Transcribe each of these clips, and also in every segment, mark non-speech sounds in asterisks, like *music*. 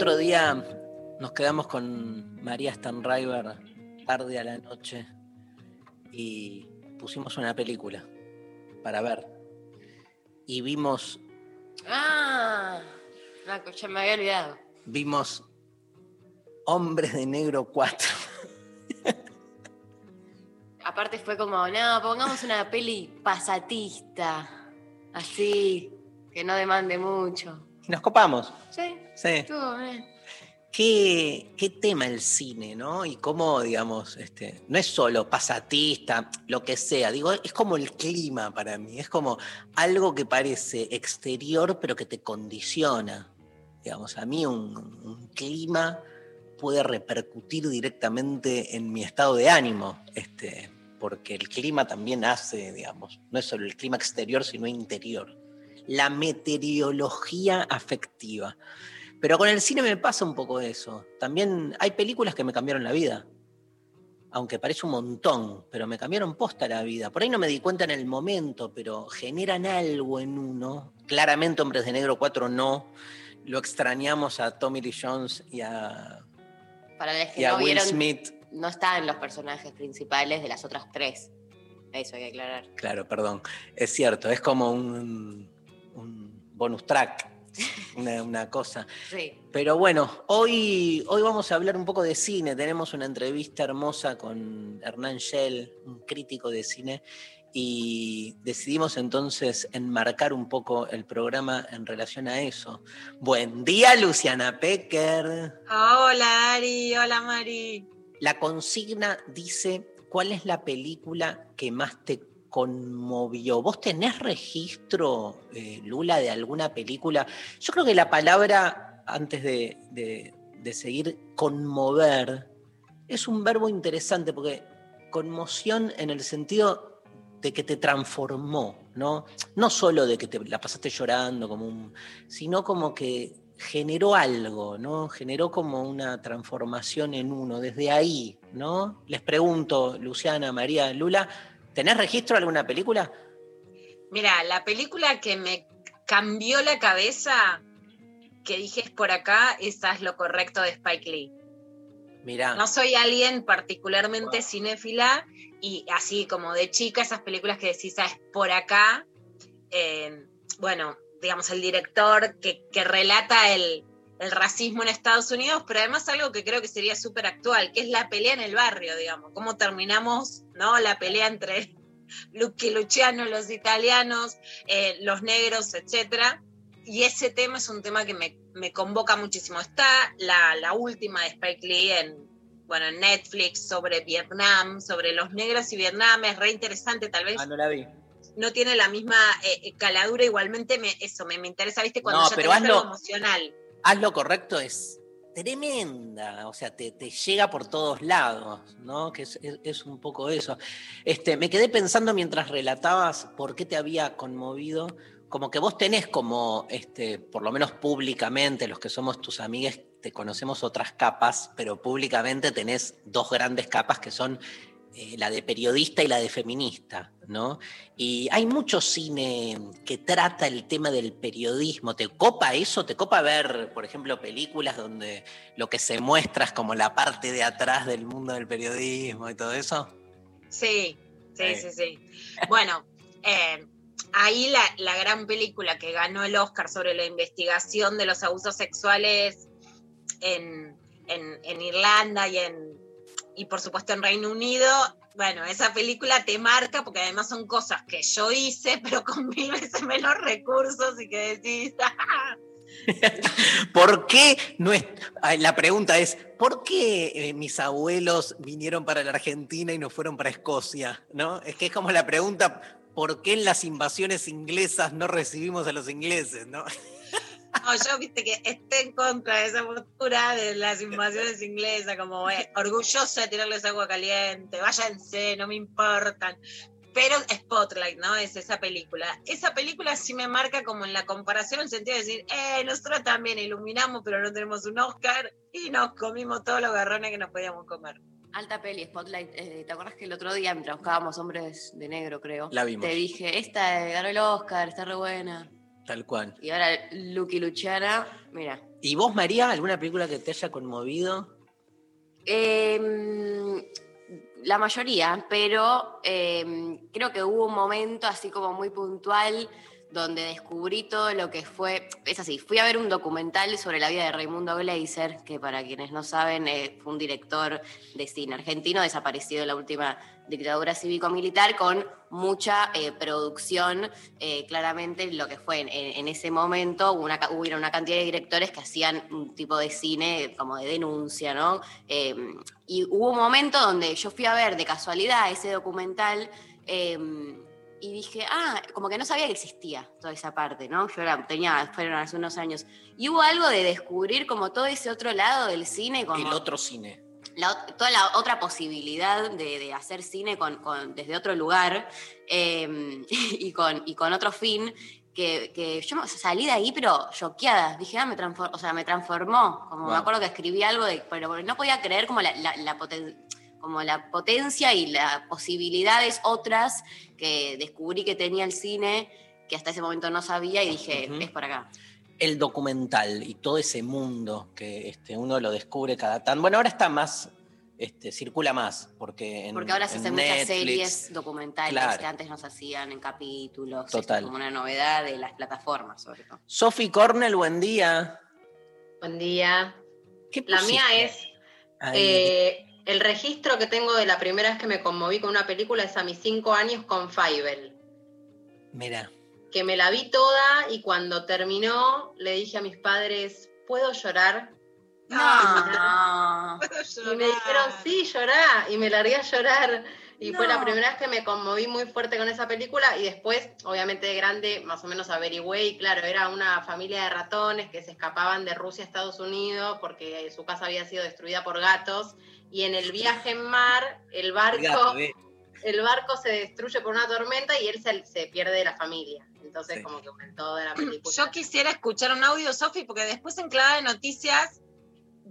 otro día nos quedamos con María Stanriver tarde a la noche y pusimos una película para ver. Y vimos, Ah, no, ya me había olvidado. vimos Hombres de Negro 4. *laughs* Aparte fue como, no, pongamos una peli pasatista, así, que no demande mucho. Y nos copamos. Sí, Sí. estuvo bien. ¿Qué, qué tema el cine, ¿no? Y cómo, digamos, este, no es solo pasatista, lo que sea, digo, es como el clima para mí, es como algo que parece exterior pero que te condiciona. Digamos, a mí un, un clima puede repercutir directamente en mi estado de ánimo, este, porque el clima también hace, digamos, no es solo el clima exterior, sino interior. La meteorología afectiva. Pero con el cine me pasa un poco eso. También hay películas que me cambiaron la vida. Aunque parece un montón, pero me cambiaron posta la vida. Por ahí no me di cuenta en el momento, pero generan algo en uno. Claramente Hombres de Negro 4 no. Lo extrañamos a Tommy Lee Jones y a, Para los que y a no Will vieron, Smith. no está en los personajes principales de las otras tres. Eso hay que aclarar. Claro, perdón. Es cierto, es como un bonus track, una, una cosa. *laughs* Sí. Pero bueno, hoy, hoy vamos a hablar un poco de cine. Tenemos una entrevista hermosa con Hernán Schell, un crítico de cine, y decidimos entonces enmarcar un poco el programa en relación a eso. Buen día, Luciana Pecker. Hola Ari, hola Mari. La consigna dice, ¿cuál es la película que más te conmovió? ¿Vos tenés registro, eh, Lula, de alguna película? Yo creo que la palabra, antes de, de- seguir, conmover, es un verbo interesante porque conmoción en el sentido de que te transformó, ¿no? No solo de que te la pasaste llorando, como sino como que generó algo, ¿no? Generó como una transformación en uno, desde ahí, ¿no? Les pregunto, Luciana, María, Lula, ¿tenés registro de alguna película? Mira, la película que me cambió la cabeza, que dije es por acá, esa es lo correcto de Spike Lee. Mirá, No soy alguien particularmente cinéfila y así como de chica, esas películas que decís, "Ah, es por acá, eh, bueno, digamos, el director que, que relata el, el racismo en Estados Unidos, pero además algo que creo que sería súper actual, que es la pelea en el barrio, digamos, cómo terminamos, ¿no? La pelea entre Lucky Luciano, los italianos, eh, los negros, etcétera. Y ese tema es un tema que me, me convoca muchísimo. Está la, la última de Spike Lee en, bueno, en Netflix sobre Vietnam, sobre los negros y Vietnam, es re interesante, tal vez ah, no la vi. no tiene la misma eh, eh, caladura, igualmente me, eso me, me interesa, viste, cuando No, ya pero tenés algo emocional. Haz lo correcto es tremenda, o sea, te, te llega por todos lados, ¿no? Que es, es- un poco eso. Este, me quedé pensando mientras relatabas por qué te había conmovido, como que vos tenés como, este, por lo menos públicamente, los que somos tus amigues, te conocemos otras capas, pero públicamente tenés dos grandes capas que son eh, la de periodista y la de feminista, ¿no? Y hay mucho cine que trata el tema del periodismo. ¿Te copa eso? ¿Te copa ver, por ejemplo, películas donde lo que se muestra es como la parte de atrás del mundo del periodismo y todo eso? Sí, sí, Sí. sí, sí. Bueno, eh, ahí la, la gran película que ganó el Oscar sobre la investigación de los abusos sexuales en, en- en Irlanda y en y por supuesto en Reino Unido, bueno, esa película te marca porque además son cosas que yo hice, *laughs* pero con mil veces menos recursos y que decís, "Ah, *laughs* ¿Por qué no es, la pregunta es, ¿por qué eh, mis abuelos vinieron para la Argentina y no fueron para Escocia? ¿No? Es que es como la pregunta, ¿por qué en las invasiones inglesas no recibimos a los ingleses? ¿no? *laughs* No, yo viste que esté en contra de esa postura de las invasiones inglesas, como eh, orgullosa de tirarles agua caliente, váyanse, no me importan. Pero Spotlight, ¿no? Es esa película. Esa película sí me marca como en la comparación, en el sentido de decir, eh, nosotros también iluminamos, pero no tenemos un Oscar y nos comimos todos los garrones que nos podíamos comer. Alta peli, Spotlight. Eh, ¿Te acuerdas que el otro día, mientras buscábamos Hombres de Negro, creo? La vimos. Te dije, esta eh, ganó el Oscar, está re buena. Tal cual. Y ahora Lucky Luciana, mira. ¿Y vos, María, alguna película que te haya conmovido? Eh, la mayoría, pero eh, creo que hubo un momento así como muy puntual donde descubrí todo lo que fue, es así, fui a ver un documental sobre la vida de Raimundo Gleiser, que para quienes no saben eh, fue un director de cine argentino desaparecido en la última dictadura cívico-militar con mucha eh, producción, eh, claramente lo que fue en, ese momento, hubo una, hubo una cantidad de directores que hacían un tipo de cine como de denuncia, ¿no? Y hubo un momento donde yo fui a ver de casualidad ese documental y dije, ah, como que no sabía que existía toda esa parte, ¿no? Yo era, tenía, fueron hace unos años. Y hubo algo de descubrir como todo ese otro lado del cine, como El otro cine. la toda la otra posibilidad de, de hacer cine con, con- desde otro lugar eh, *laughs* y, con, y con otro fin, que, que yo salí de ahí, pero choqueada. Dije, ah, me, transfor- o sea, me transformó. Como me acuerdo que escribí algo, de, pero no podía creer como la, la- la poten- como la potencia y las posibilidades otras que descubrí que tenía el cine, que hasta ese momento no sabía, y dije, es por acá. El documental y todo ese mundo que este, uno lo descubre cada tan. Bueno, ahora está más, este, circula más, porque en, Porque ahora se en hacen muchas series documentales Claro. que antes no se hacían en capítulos. Total. como una novedad de las plataformas, sobre todo. Sophie Cornell, buen día. Buen día. ¿Qué La mía es eh, el registro que tengo de la primera vez que me conmoví con una película es a mis cinco años con Fievel, Mira, que me la vi toda y cuando terminó le dije a mis padres, ¿puedo llorar? No. Y me dijeron, *laughs* sí, llorá. Y me largué a llorar. Y fue la primera vez que me conmoví muy fuerte con esa película. Y después, obviamente de grande, más o menos averigüé. Y claro, era una familia de ratones que se escapaban de Rusia a Estados Unidos porque su casa había sido destruida por gatos. Y en el viaje en mar, el barco, gato, eh. el barco se destruye por una tormenta y él se, se pierde de la familia. Entonces, Sí. como que en toda la película. Yo quisiera escuchar un audio, Sofi, porque después en Clavada de Noticias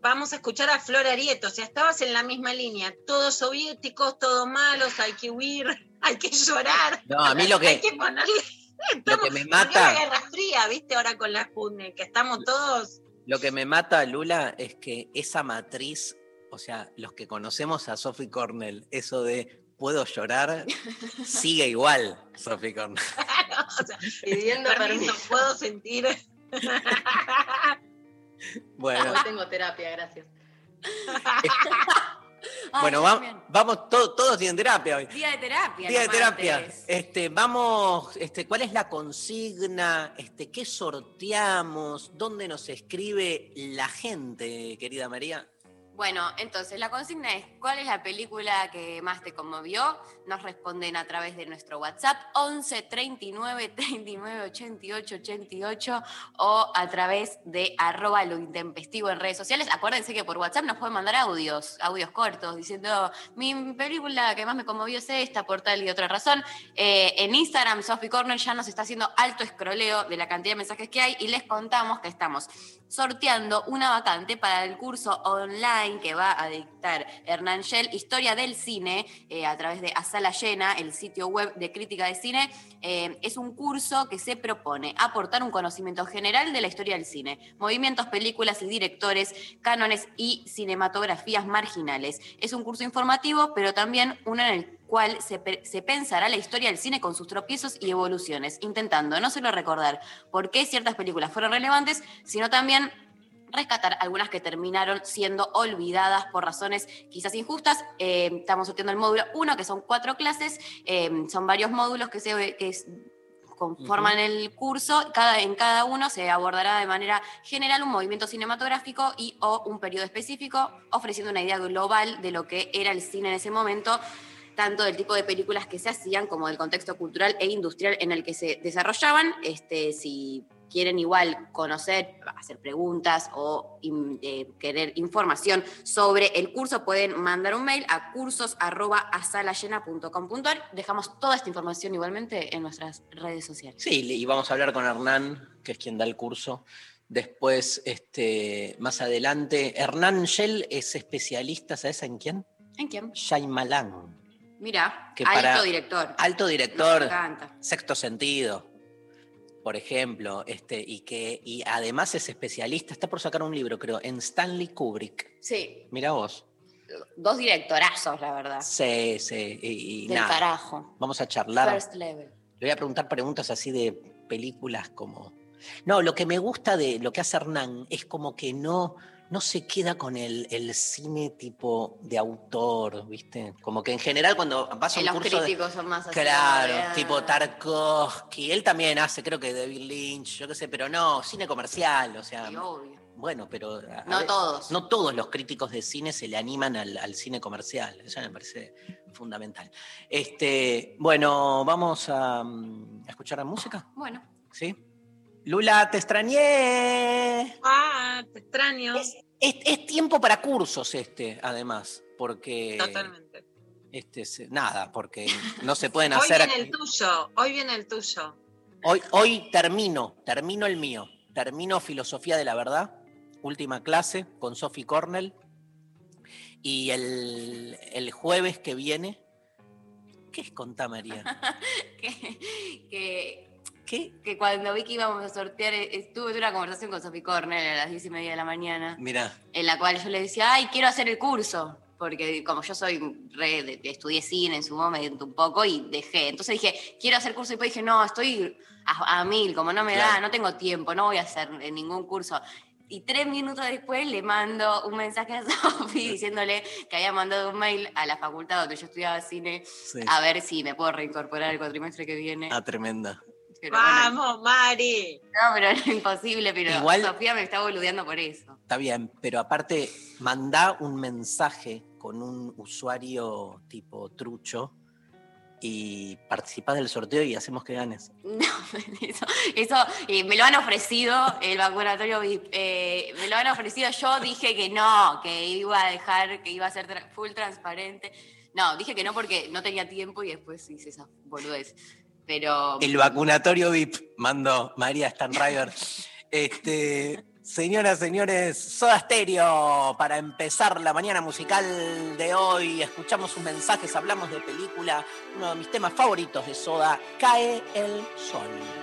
vamos a escuchar a Flor Arieto. O sea, estabas en la misma línea. Todos soviéticos, todos malos, hay que huir, *laughs* hay que llorar. No, a mí lo *laughs* Hay que, que ponerle. *laughs* lo que me Porque la mata, Guerra Fría, viste, ahora con la Sputnik, que estamos todos. lo que me mata, Lula, es que esa matriz, o sea, los que conocemos a Sophie Cornell, eso de puedo llorar, sigue igual, Sophie Cornell. *laughs* o sea, *laughs* pidiendo permiso, puedo sentir. *laughs* Bueno, Hoy tengo terapia, gracias. Ah, bueno, va- vamos, to- todos tienen terapia hoy. Día de terapia. Día de terapia. Este, vamos, este, ¿cuál es la consigna? Este, ¿Qué sorteamos? ¿Dónde nos escribe la gente, querida María? Bueno, entonces la consigna es, ¿cuál es la película que más te conmovió? Nos responden a través de nuestro WhatsApp 11 39 39 88 88 o a través de arroba lo intempestivo en redes sociales. Acuérdense que por WhatsApp nos pueden mandar audios, audios cortos, diciendo, mi película que más me conmovió es esta, por tal y otra razón. Eh, en Instagram, Sophie Corner ya nos está haciendo alto escroleo de la cantidad de mensajes que hay y les contamos que estamos sorteando una vacante para el curso online que va a dictar Hernán Shell, Historia del Cine, eh, a través de A Sala Llena, el sitio web de crítica de cine. Eh, es un curso que se propone aportar un conocimiento general de la historia del cine, movimientos, películas y directores, cánones y cinematografías marginales. Es un curso informativo, pero también uno en el cual se, se pensará la historia del cine con sus tropiezos y evoluciones, intentando no solo recordar por qué ciertas películas fueron relevantes, sino también rescatar algunas que terminaron siendo olvidadas por razones quizás injustas. Eh, estamos sorteando el módulo 1, que son cuatro clases, eh, son varios módulos que se que es- conforman el curso, cada, en cada uno se abordará de manera general un movimiento cinematográfico y o un periodo específico, ofreciendo una idea global de lo que era el cine en ese momento, tanto del tipo de películas que se hacían como del contexto cultural e industrial en el que se desarrollaban. Este, si quieren igual conocer, hacer preguntas o in- eh, querer información sobre el curso, pueden mandar un mail a cursos.asalayena.com.ar. Dejamos toda esta información igualmente en nuestras redes sociales. Sí, y vamos a hablar con Hernán, que es quien da el curso. Después, este, más adelante, Hernán Shell es especialista, ¿sabes en quién? ¿En quién? Shyamalan. Mira, Que alto para- director. Alto director, encanta. sexto sentido, por ejemplo, este, y que y además es especialista, está por sacar un libro, creo, en Stanley Kubrick. Sí, Mira vos. dos directorazos, la verdad. Sí, sí, y, y Del nada. carajo. Vamos a charlar. First level. Le voy a preguntar preguntas así de películas como. No, lo que me gusta de lo que hace Hernán es como que no, no se queda con el, el cine tipo de autor, ¿viste? Como que en general cuando vas a un los curso de. críticos son más así. Claro, tipo Tarkovsky. Él también hace, creo que David Lynch, yo qué sé, pero no, cine comercial, o sea. sí, obvio. Bueno, pero. No ver- todos. no todos los críticos de cine se le animan al, al cine comercial. Eso me parece fundamental. Este, bueno, vamos a, mm, a escuchar la música, Bueno, ¿sí? Lula, te extrañé. Ah, te extraño. Es, es- es tiempo para cursos este, además, porque Totalmente. este, nada, porque *laughs* no se pueden Hoy hacer. viene el tuyo, hoy viene el tuyo. Hoy, hoy termino, termino el mío. Termino Filosofía de la Verdad, última clase con Sophie Cornell. Y el, el jueves que viene. ¿Qué es contá, María? *laughs* que, que, ¿Qué? que cuando vi que íbamos a sortear, eh, estuve en una conversación con Sophie Cornell a las diez y media de la mañana, Mira, en la cual yo le decía, ay, quiero hacer el curso. Porque como yo soy re, de- estudié cine en su momento un poco y dejé. Entonces dije, quiero hacer curso. Y después dije, no, estoy a, a mil, como no me da, no tengo tiempo, no voy a hacer ningún curso. Y tres minutos después le mando un mensaje a *laughs* Sofi diciéndole que había mandado un mail a la facultad donde yo estudiaba cine sí. a ver si me puedo reincorporar el cuatrimestre que viene. Ah, tremenda. Pero bueno, Vamos, Mari. no, pero es imposible, pero Igual- Sofía me está boludeando por eso. Está bien, pero aparte, mandá un mensaje con un usuario tipo trucho y participás del sorteo y hacemos que ganes. *laughs* No, eso, eso eh, me lo han ofrecido el vacunatorio VIP. eh, me lo han ofrecido. Yo dije que no, que iba a dejar, que iba a ser tra- full transparente. No, dije que no porque no tenía tiempo y después hice esa boludez. El vacunatorio VIP, mandó María Stanriver. *laughs* Este, señoras, señores, Soda Stereo, para empezar la mañana musical de hoy, escuchamos sus mensajes, hablamos de película, uno de mis temas favoritos de Soda, Cae el Sol.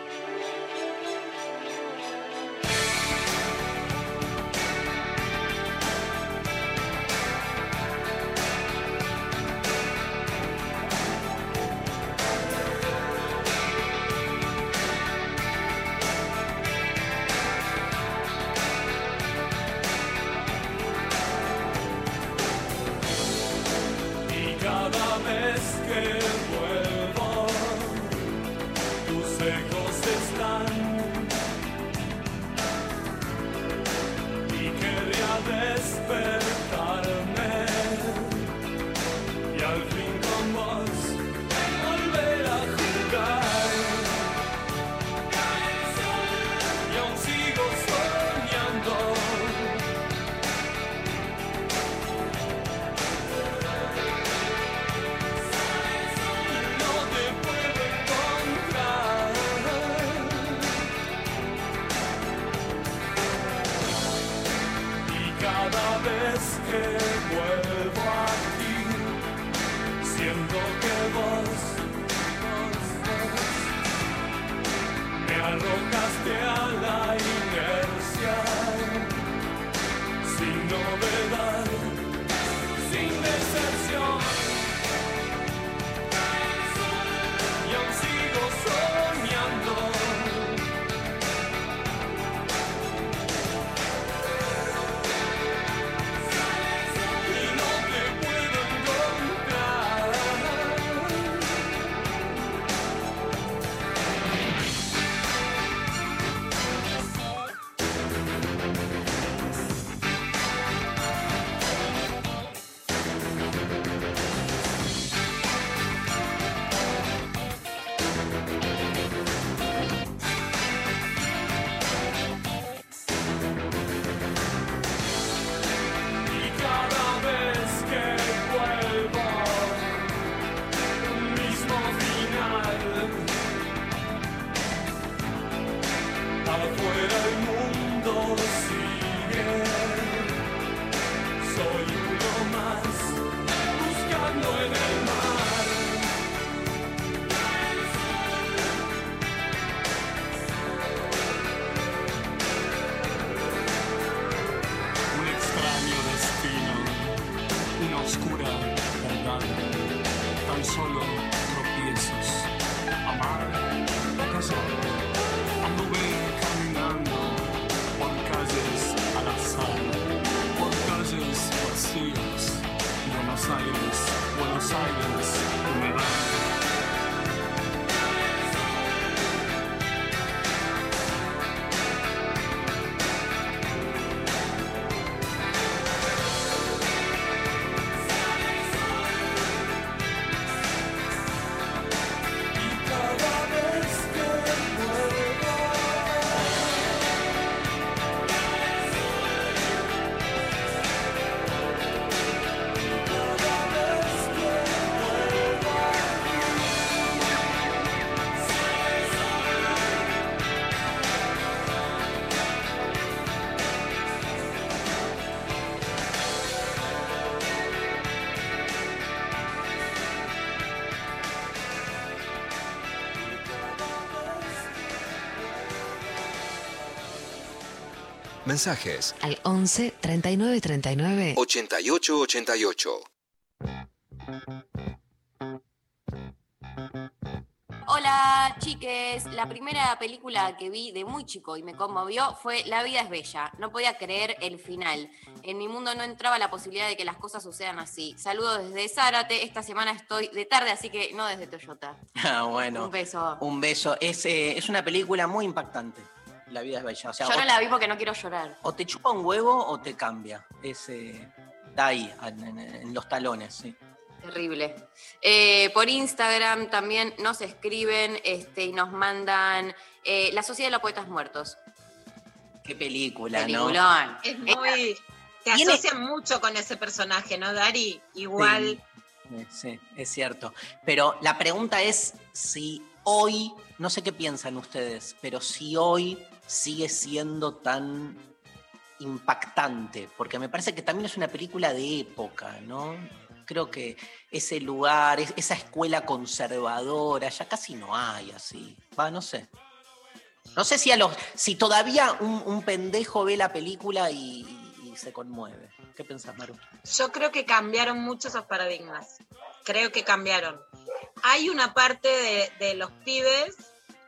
Mensajes al 11 39 39 88 88. Hola, chiques. La primera película que vi de muy chico y me conmovió fue La vida es bella. No podía creer el final. En mi mundo no entraba la posibilidad de que las cosas sucedan así. Saludos desde Zárate. Esta semana estoy de tarde, así que no desde Toyota. *laughs* Ah, bueno. Un beso. Un beso. Es, eh, es una película muy impactante. La vida es bella. O sea, Yo o, no la vi porque no quiero llorar. o te chupa un huevo o te cambia. Es, eh, da ahí, en, en- en los talones, sí. Terrible. Eh, por Instagram también nos escriben este, y nos mandan eh, La Sociedad de los Poetas Muertos. Qué película, ¿no? Peliculón. Es muy. Te Tiene- asocian mucho con ese personaje, ¿no, Dari? Igual. Sí, sí, es cierto. Pero la pregunta es si hoy, no sé qué piensan ustedes, pero si hoy sigue siendo tan impactante, porque me parece que también es una película de época, ¿no? Creo que ese lugar, es- esa escuela conservadora, ya casi no hay así. Va, no sé. No sé si a los, si todavía un, pendejo ve la película y, se conmueve. ¿Qué pensás, Maru? Yo creo que cambiaron mucho esos paradigmas. Creo que cambiaron. Hay una parte de los pibes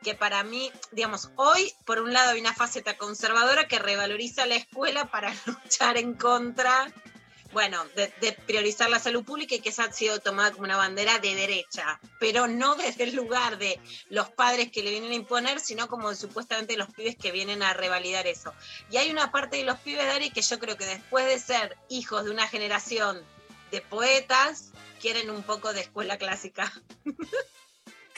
que para mí, digamos, hoy por un lado hay una faceta conservadora que revaloriza la escuela para *laughs* luchar en contra, bueno, de, priorizar la salud pública y que esa ha sido tomada como una bandera de derecha, pero no desde el lugar de los padres que le vienen a imponer, sino como supuestamente los pibes que vienen a revalidar eso. Y hay una parte de los pibes, Dari, que yo creo que después de ser hijos de una generación de poetas, quieren un poco de escuela clásica. *laughs*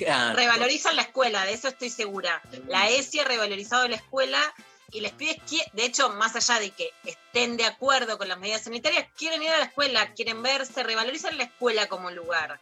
Claro. Revalorizan la escuela, de eso estoy segura. La ESI ha revalorizado la escuela y les qui- de hecho, más allá de que estén de acuerdo con las medidas sanitarias, quieren ir a la escuela, quieren verse, revalorizan la escuela como lugar.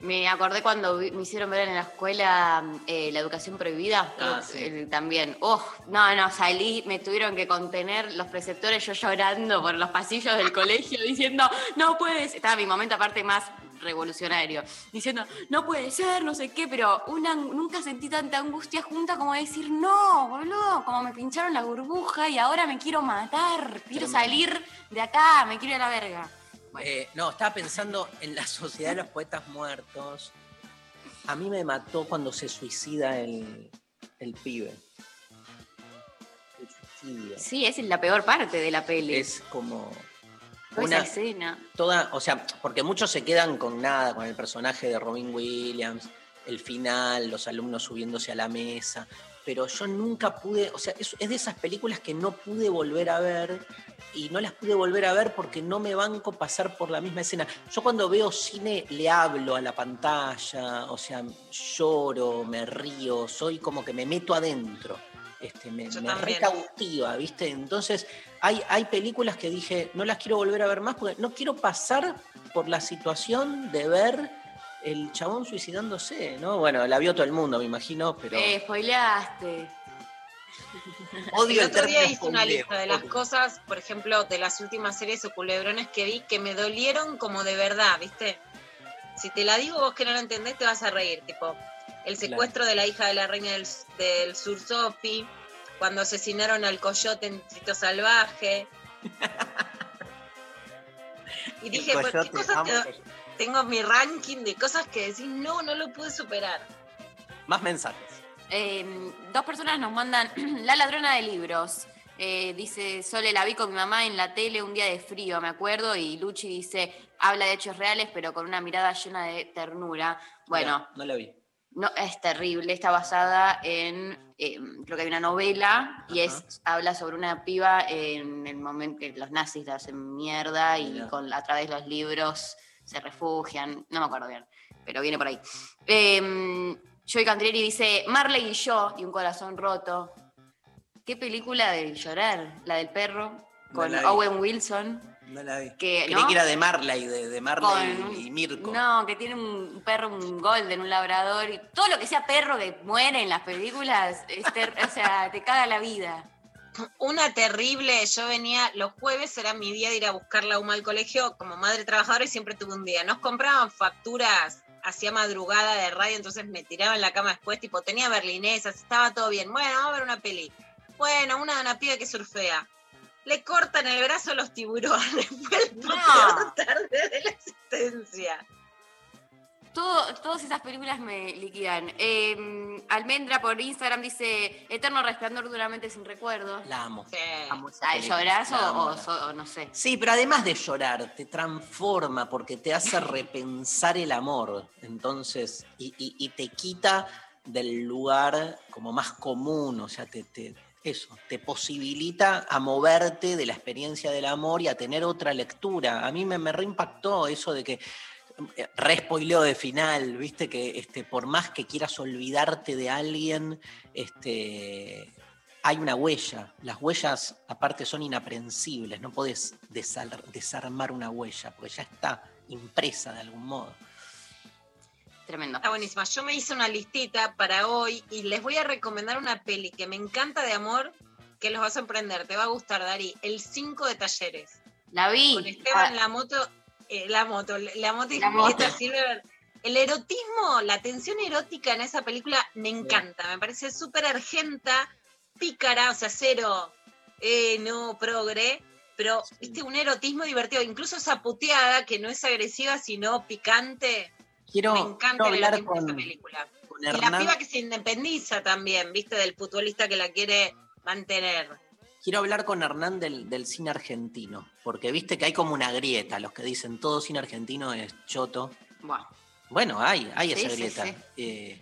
Me acordé cuando vi- me hicieron ver en la escuela eh, la educación prohibida. Ah, sí. eh, también. Oh, no, no, salí, me tuvieron que contener los preceptores, yo llorando por los pasillos del colegio, diciendo, no puedes. Estaba mi momento aparte más revolucionario, diciendo, no puede ser, no sé qué, pero una, nunca sentí tanta angustia junta como decir, no, boludo, como me pincharon la burbuja y ahora me quiero matar, quiero salir de acá, me quiero ir a la verga. Eh, no, estaba pensando en la sociedad de los poetas muertos. A mí me mató cuando se suicida el, el pibe. El suicidio. Sí, es la peor parte de la peli. Es como una esa escena. toda, o sea, porque muchos se quedan con nada, con el personaje de Robin Williams, el final, los alumnos subiéndose a la mesa, pero yo nunca pude, o sea, es, es de esas películas que no pude volver a ver y no las pude volver a ver porque no me banco pasar por la misma escena. Yo cuando veo cine le hablo a la pantalla, o sea, lloro, me río, soy como que me meto adentro. Este, me, me recautiva, ¿viste? Entonces, hay, hay películas que dije, no las quiero volver a ver más porque no quiero pasar por la situación de ver el chabón suicidándose, ¿no? Bueno, la vio todo el mundo, me imagino, pero... Eh, spoileaste. *laughs* Odio el otro día hice una lista de las cosas, por ejemplo, de las últimas series o culebrones que vi que me dolieron como de verdad, ¿viste? Si te la digo vos que no la entendés, te vas a reír. Tipo, el secuestro de la hija de la reina del, del sur, Sophie, cuando asesinaron al coyote en Trito Salvaje. *laughs* Y dije, ¿por qué coyote, cosas te- coyote. Tengo mi ranking de cosas que decís, no, no lo pude superar. Más mensajes. Eh, dos personas nos mandan *clears throat* La ladrona de libros. Eh, dice, Sole la vi con mi mamá en la tele un día de frío, me acuerdo, y Luchi dice, habla de hechos reales, pero con una mirada llena de ternura. Bueno, no la vi. no, es terrible, está basada en, eh, creo que hay una novela, y es, habla sobre una piba en el momento que los nazis la hacen mierda y con, a través de los libros se refugian, no me acuerdo bien, pero viene por ahí. Eh, Joy Cantrieri dice, Marley y yo, y un corazón roto. ¿Qué película de llorar? La del perro, con. Owen Wilson. No la vi. Que, Creí ¿no? que era de Marley, de, de Marley Con- y Mirko. No, que tiene un perro, un golden, un labrador. Y todo lo que sea perro que muere en las películas, es ter- o sea, te caga la vida. Una terrible, yo venía, los jueves era mi día de ir a buscar la UMA al colegio, como madre trabajadora y siempre tuve un día. Nos compraban facturas hacía madrugada de radio, entonces me tiraba en la cama después, tipo, tenía berlinesas, estaba todo bien. Bueno, vamos a ver una peli. Bueno, una de una piba que surfea. Le cortan el brazo a los tiburones. *laughs* Fue el No. peor tarde de la existencia. Todo, todas esas películas me liquidan. Eh, Almendra por Instagram dice, Eterno resplandor duramente sin recuerdos. La amo. Sí. Amo Ah. ¿Llorás La amo, o, no sé? Sí, pero además de llorar, te transforma porque te hace repensar el amor. Entonces, y, y- y te quita del lugar como más común, o sea, te, te- eso, te posibilita a moverte de la experiencia del amor y a tener otra lectura. A mí me, me reimpactó eso de que re spoileo de final, viste que este, por más que quieras olvidarte de alguien, este, hay una huella. Las huellas, aparte, son inaprensibles. No podés desarmar una huella, porque ya está impresa de algún modo. Tremendo. Está buenísima. Yo me hice una listita para hoy y les voy a recomendar una peli que me encanta de amor, que los va a sorprender. Te va a gustar, Dari. El 5 de talleres. La vi. Con Esteban Ah, La Moto, eh, La Moto, La Moto y La Julieta Moto. Silver. El erotismo, la tensión erótica en esa película me encanta. Me parece súper argenta, pícara, o sea, cero, eh, no, progre. Pero, viste, un erotismo divertido. Incluso esa puteada que no es agresiva, sino picante. Quiero, me encanta quiero el erotismo de esa película. con Y la piba que se independiza también, viste, del futbolista que la quiere mantener. Quiero hablar con Hernán del, del cine argentino, porque viste que hay como una grieta, los que dicen todo cine argentino es choto. buah. Bueno, hay, hay Sí, esa grieta. sí. Eh,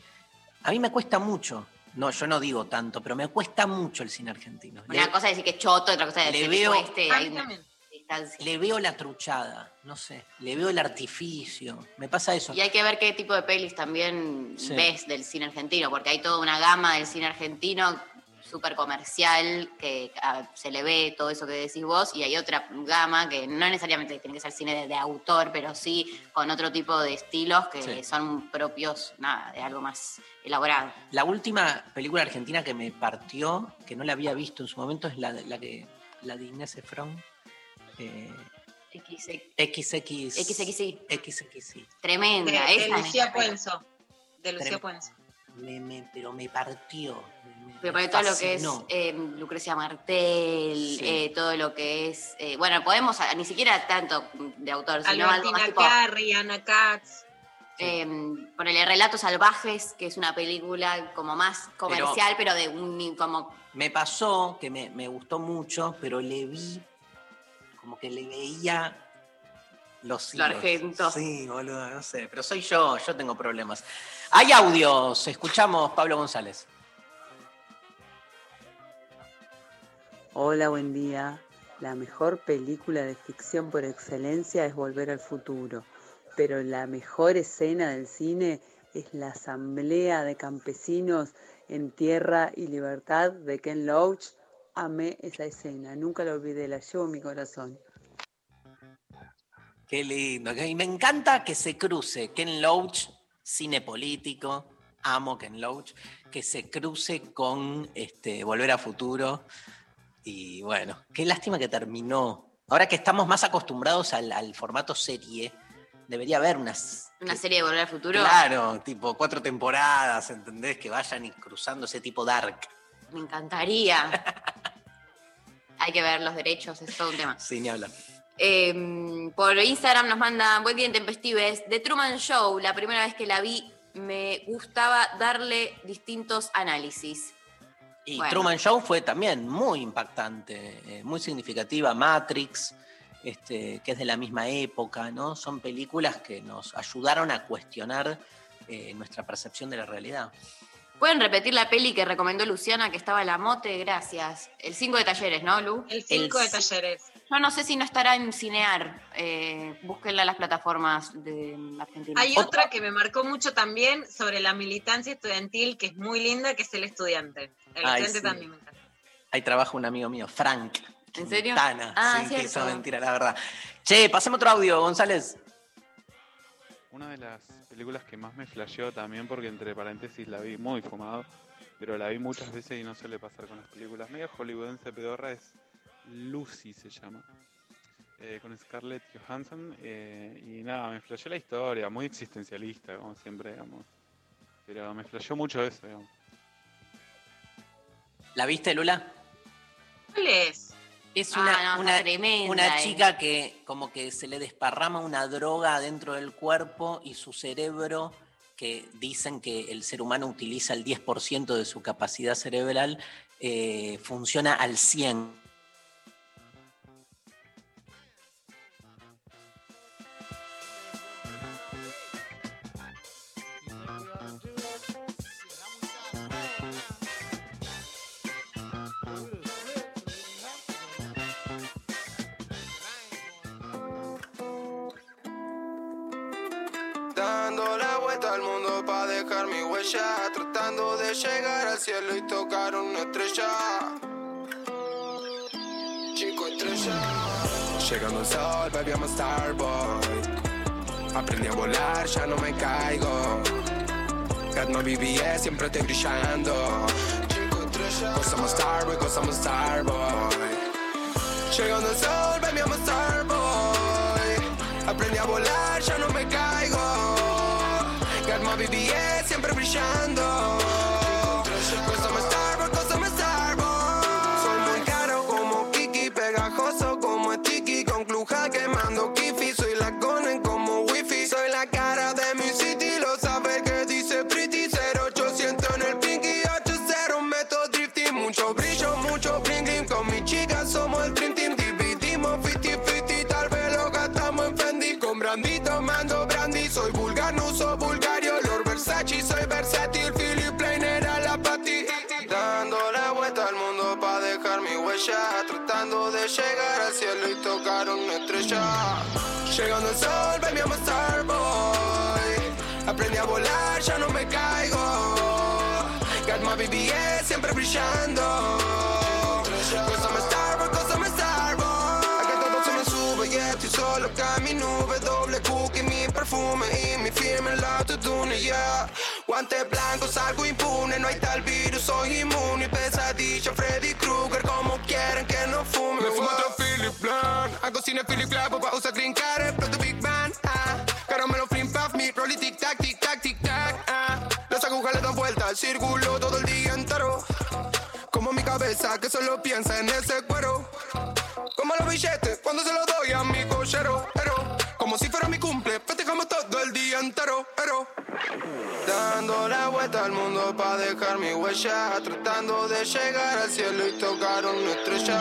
a mí me cuesta mucho, no, yo no digo tanto, pero me cuesta mucho el cine argentino. Una Le, cosa es decir que es choto, otra cosa es le decir veo- que cueste, hay una distancia. le veo la truchada, no sé, le veo el artificio, me pasa eso. Y hay que ver qué tipo de pelis también Sí. ves del cine argentino, porque hay toda una gama del cine argentino súper comercial, que se le ve todo eso que decís vos, y hay otra gama que no necesariamente tiene que ser cine de, de autor, pero sí con otro tipo de estilos que Sí. son propios, nada, de algo más elaborado. La última película argentina que me partió, que no la había visto en su momento, es la, de- la, que, la de Inés Efron. Eh, XX. XXI, XXI. tremenda. De, de esa me Lucía. Puenzo. De Lucía Trem- Puenzo. Me- me- pero me partió. me- Pero me para todo lo que es eh, Lucrecia Martel, Sí. eh, todo lo que es. eh, bueno, podemos, ah, ni siquiera tanto de autor, sino algo más tipo. Carri, Ana Katz. Eh, ponele Relatos Salvajes, que es una película como más comercial, pero, de un. como Me pasó que me, me gustó mucho, pero le vi como que le veía los Lo hilos. argento. Sí, boludo, no sé. Pero soy yo, yo tengo problemas. Hay audios, escuchamos Pablo González. Hola, buen día. La mejor película de ficción por excelencia es Volver al Futuro, pero la mejor escena del cine es la asamblea de campesinos en Tierra y Libertad de Ken Loach. Amé esa escena, nunca la olvidé, la llevo en mi corazón. Qué lindo. Y me encanta que se cruce Ken Loach, cine político, amo Ken Loach, que se cruce con este, Volver a Futuro. Y bueno, qué lástima que terminó. Ahora que estamos más acostumbrados al, al formato serie, debería haber unas. Una serie de Volver al Futuro. Claro, tipo cuatro temporadas, ¿entendés? Que vayan y cruzando ese tipo dark. Me encantaría. *laughs* Hay que ver los derechos, es todo un tema. Sí, ni hablar. Eh, por Instagram nos mandan buen día intempestives. The Truman Show, la primera vez que la vi, me gustaba darle distintos análisis. Y Bueno. Truman Show fue también muy impactante, eh, muy significativa. Matrix, este, que es de la misma época, ¿no? Son películas que nos ayudaron a cuestionar eh, nuestra percepción de la realidad. Pueden repetir la peli que recomendó Luciana, que estaba la mote, gracias. El 5 de talleres, ¿no, Lu? El 5 de talleres. Yo no sé si no estará en Cinear. Eh, búsquenla en las plataformas de Argentina. Hay otra que me marcó mucho también sobre la militancia estudiantil, que es muy linda, que es el estudiante. El Ay, estudiante sí. también me encanta. Ahí trabaja un amigo mío, Frank. ¿En serio? Quintana. Ah, sí, que cierto. eso es mentira, la verdad. Che, pasemos otro audio, González. Una de las películas que más me flasheó también, porque entre paréntesis la vi muy fumado, pero la vi muchas veces y no suele pasar con las películas. Medio hollywoodense pedorra es Lucy se llama. eh, con Scarlett Johansson. eh, y nada, me flasheó la historia, muy existencialista, como siempre, digamos. Pero me flasheó mucho eso, digamos. ¿La viste, Lula? ¿Cuál es? Es Ah, una, no, una, tremenda, una eh. chica que como que se le desparrama una droga dentro del cuerpo y su cerebro, que dicen que el ser humano utiliza el 10% de su capacidad cerebral, eh, funciona al 100%. Dejar mi huella, tratando de llegar al cielo y tocar una estrella. Chico estrella. Llegando el sol, a starboy. Aprendí a volar, ya no me caigo. Got my BBS, siempre estoy brillando. Chico estrella. Cause I'm a starboy. Llegando el sol, a starboy. Aprendí a volar, ya no me caigo. BBS siempre brillando. Y tocar una estrella. Llegando el sol, baby, I'm a starboy. Aprendí a volar, ya no me caigo. Got my BBS siempre brillando. A starboy, cause I'm a starboy. Acá todo se me sube y estoy solo acá en mi nube. Doble cookie, mi perfume y mi firme en la autotune, yeah. Guantes blancos, algo impune, no hay tal virus, soy inmune. Pesadilla, Blanc, hago cine Philip Black, pa' usar green card, exploto Big Bang, ah. Caramelo, flim, puff, mi rolly, tic tac, tic tac, tic tac, ah. Las agujas le dan vuelta al círculo todo el día entero. Como mi cabeza que solo piensa en ese cuero. Como los billetes cuando se los doy a mi cochero. Pero como si fuera mi cumple, festejamos todo el día entero. Pero dando la vuelta al mundo para dejar mi huella. Tratando de llegar al cielo y tocar una estrella.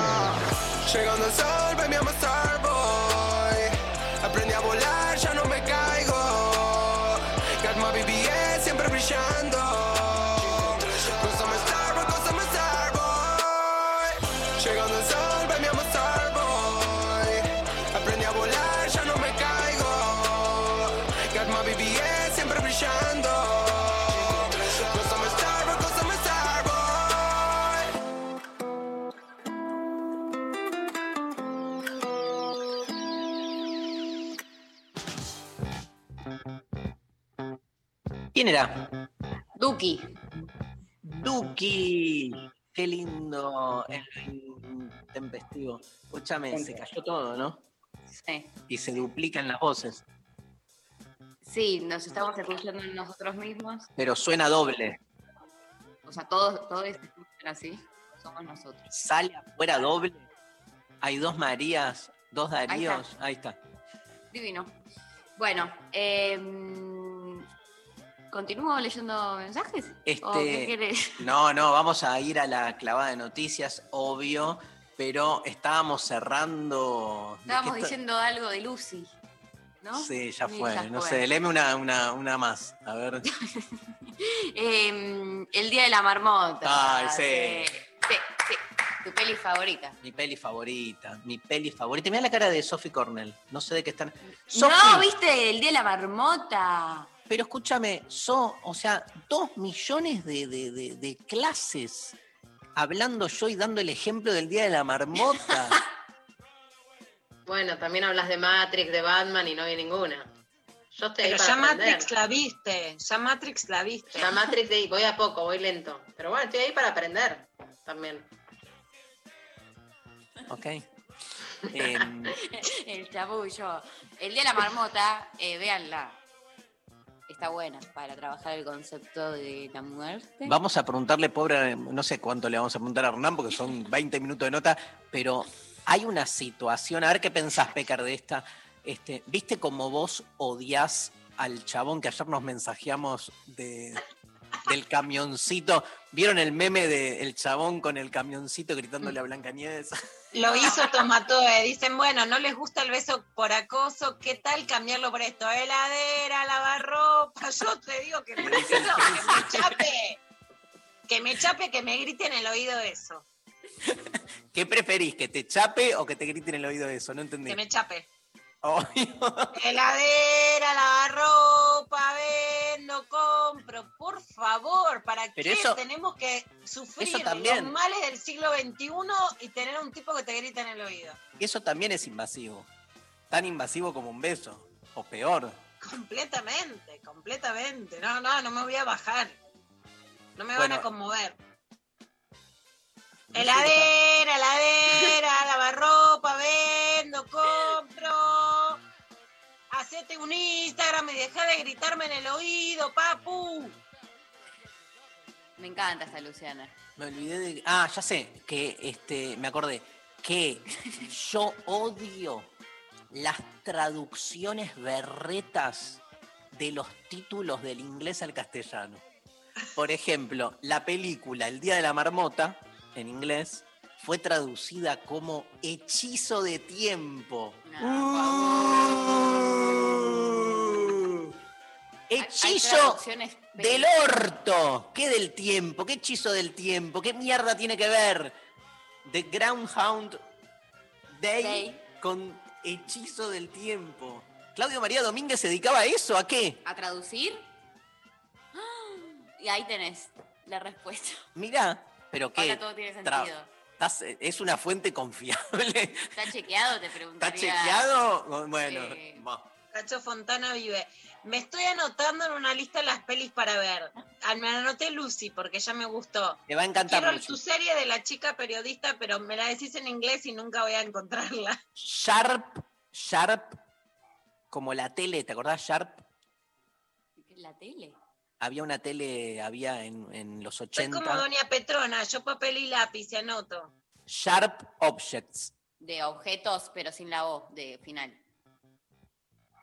Llegando al sol, I'm a starboy. Aprendí a volar, ya no me caigo. BBS siempre brillando. ¿Quién era? Duki. Duki. Qué lindo el intempestivo. Escúchame, se cayó todo, ¿no? Sí. Y se duplican las voces. Sí, nos estamos escuchando nosotros mismos. Pero suena doble. O sea, todos, todos escuchan así. Somos nosotros. Sale afuera doble. Hay dos Marías, dos Daríos. Ahí está. Divino. Bueno, eh, ¿continúo leyendo mensajes? Este, ¿O qué querés? No, no, vamos a ir a la clavada de noticias, obvio, pero estábamos cerrando. ¿de Estábamos diciendo algo de Lucy, ¿no? Sí, ya Sí, fue. ya no fue. sé, léeme una, una, una más. A ver. *laughs* Eh, el Día de la Marmota. Ay, sí. Sí, sí. Tu peli favorita. Mi peli favorita. Mi peli favorita. Mira la cara de Sophie Cornell. No sé de qué están. No, ¿viste? El Día de la Marmota. Pero escúchame, son, o sea, dos millones de, de- de- de clases hablando yo y dando el ejemplo del Día de la Marmota. *laughs* Bueno, también hablas de Matrix, de Batman y no vi ninguna. Yo estoy Pero para ya aprender. Matrix la viste, ya Matrix la viste. Ya Matrix de- voy a poco, voy lento. Pero bueno, estoy ahí para aprender también. ok. *laughs* Em, El chabullo. El Día de la Marmota, eh, véanla. Está buena para trabajar el concepto de la muerte. vamos a preguntarle, pobre, no sé cuánto le vamos a preguntar a Hernán, porque son *laughs* 20 minutos de nota, pero hay una situación, a ver qué pensás, Pecar, de esta. Este, ¿Viste cómo vos odias al chabón que ayer nos mensajeamos de, del camioncito? ¿Vieron el meme del chabón con el camioncito gritándole a Blancanieves? Lo hizo Tomatoe. Dicen, bueno, no les gusta el beso por acoso, ¿qué tal cambiarlo por esto? Heladera, lavarropa. Yo te digo que me, que me chape. Que me chape, que me grite en el oído eso. *laughs* ¿Qué preferís, que te chape o que te grite en el oído eso? No entendí. Que me chape. Heladera, lavarropa, vendo, compro. Por favor, ¿para Pero qué eso- tenemos que sufrir los males del siglo XXI y tener un tipo que te grita en el oído? Eso también es invasivo. Tan invasivo como un beso. O peor. Completamente, completamente. No, no, no me voy a bajar. No me Bueno. van a conmover. Heladera, heladera, *laughs* lavarropa, vendo, compro. Hacete un Instagram y deja de gritarme en el oído, papu. Me encanta esta Luciana. Me olvidé de. Ah, ya sé. Que este. Me acordé. Que yo odio las traducciones berretas de los títulos del inglés al castellano. Por ejemplo, la película El Día de la Marmota, en inglés, fue traducida como Hechizo de Tiempo. Uh. Hechizo del orto. ¿Qué del tiempo? ¿Qué hechizo del tiempo? ¿Qué mierda tiene que ver? The Groundhound Day, Day. con hechizo del tiempo. Claudio María Domínguez se dedicaba a eso, ¿a qué? ¿A traducir? *gasps* Y ahí tenés la respuesta. Mirá, pero qué. Ahora todo tiene sentido. estás- es una fuente confiable. ¿Está chequeado? Te ¿Está preguntaría. chequeado? Bueno, va. Cacho Fontana vive. Me estoy anotando en una lista las pelis para ver. Ah, Me anoté Lucy porque ya me gustó. te va a encantar Quiero tu serie de la chica periodista, pero me la decís en inglés y nunca voy a encontrarla. Sharp, Sharp, como la tele, ¿te acordás Sharp? La tele. Había una tele, había en, en los Soy 80. como Doña Petrona, yo papel y lápiz y anoto. Sharp Objects. De objetos, pero sin la O de final.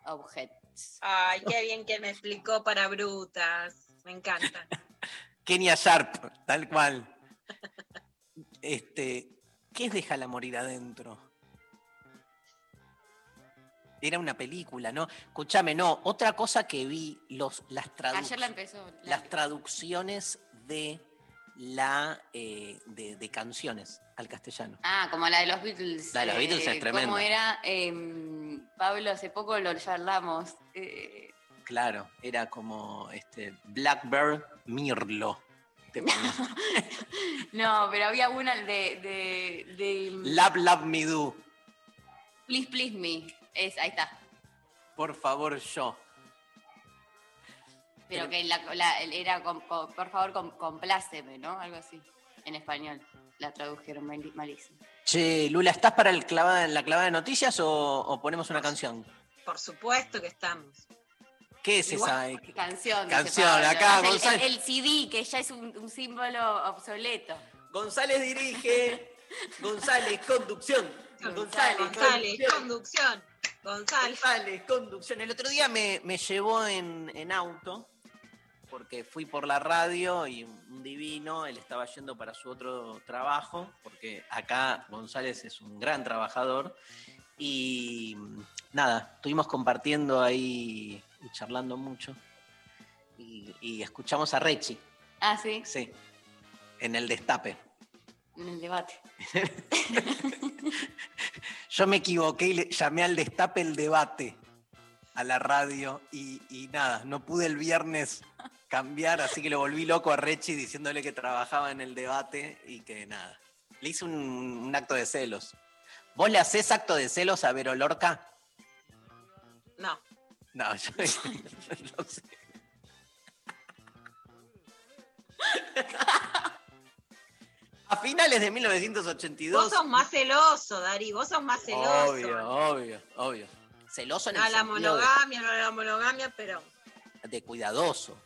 Objects. Ay, qué bien que me explicó para brutas. Me encanta. *laughs* Kenia Sharp, tal cual. Este, ¿qué es Déjala morir adentro? Era una película, ¿no? Escúchame, no. Otra cosa que vi, los, las, tradu- Ayer la empezó. la- las traducciones de la eh, de, de canciones al castellano. Ah, como la de los Beatles. La de los Beatles es tremenda. ¿Cómo era? Em, Pablo, hace poco lo charlamos. eh, Claro, era como este Blackbird Mirlo. Te *laughs* no, pero había una de. de, de Love, love me do. Please, please me. Es, ahí está. Por favor, yo. Pero que la, la- era, com- por favor, com- compláceme, ¿no? Algo así, en español. La tradujeron mal- malísimo. Che, Lula, ¿estás para el clavada, la clavada de noticias o, o ponemos una canción? Por supuesto que estamos. ¿Qué es Igual- esa? Canción. dice Canción, Pablo. acá, el- Gonzalo. el, el CD, que ya es un, un símbolo obsoleto. González dirige. *laughs* González, conducción. González, González, conducción. conducción. González. González, conducción. El otro día me, me llevó en, en auto, porque fui por la radio y un divino, él estaba yendo para su otro trabajo, porque acá González es un gran trabajador. Y nada, estuvimos compartiendo ahí y charlando mucho. Y, y escuchamos a Rechi, Ah, sí, sí, en el destape. en el debate. *laughs* Yo me equivoqué y le llamé al destape el debate a la radio y, y nada, no pude el viernes cambiar, así que lo volví loco a Rechi diciéndole que trabajaba en el debate y que nada. Le hice un, un acto de celos. ¿Vos le haces acto de celos a Vero Lorca? No. No, *laughs* yo no sé. *laughs* A finales de 1982. Vos sos más celoso, Dari. Vos sos más celoso. Obvio, obvio, obvio. Celoso en No el la sentido de- monogamia, no la monogamia, pero. de, cuidadoso.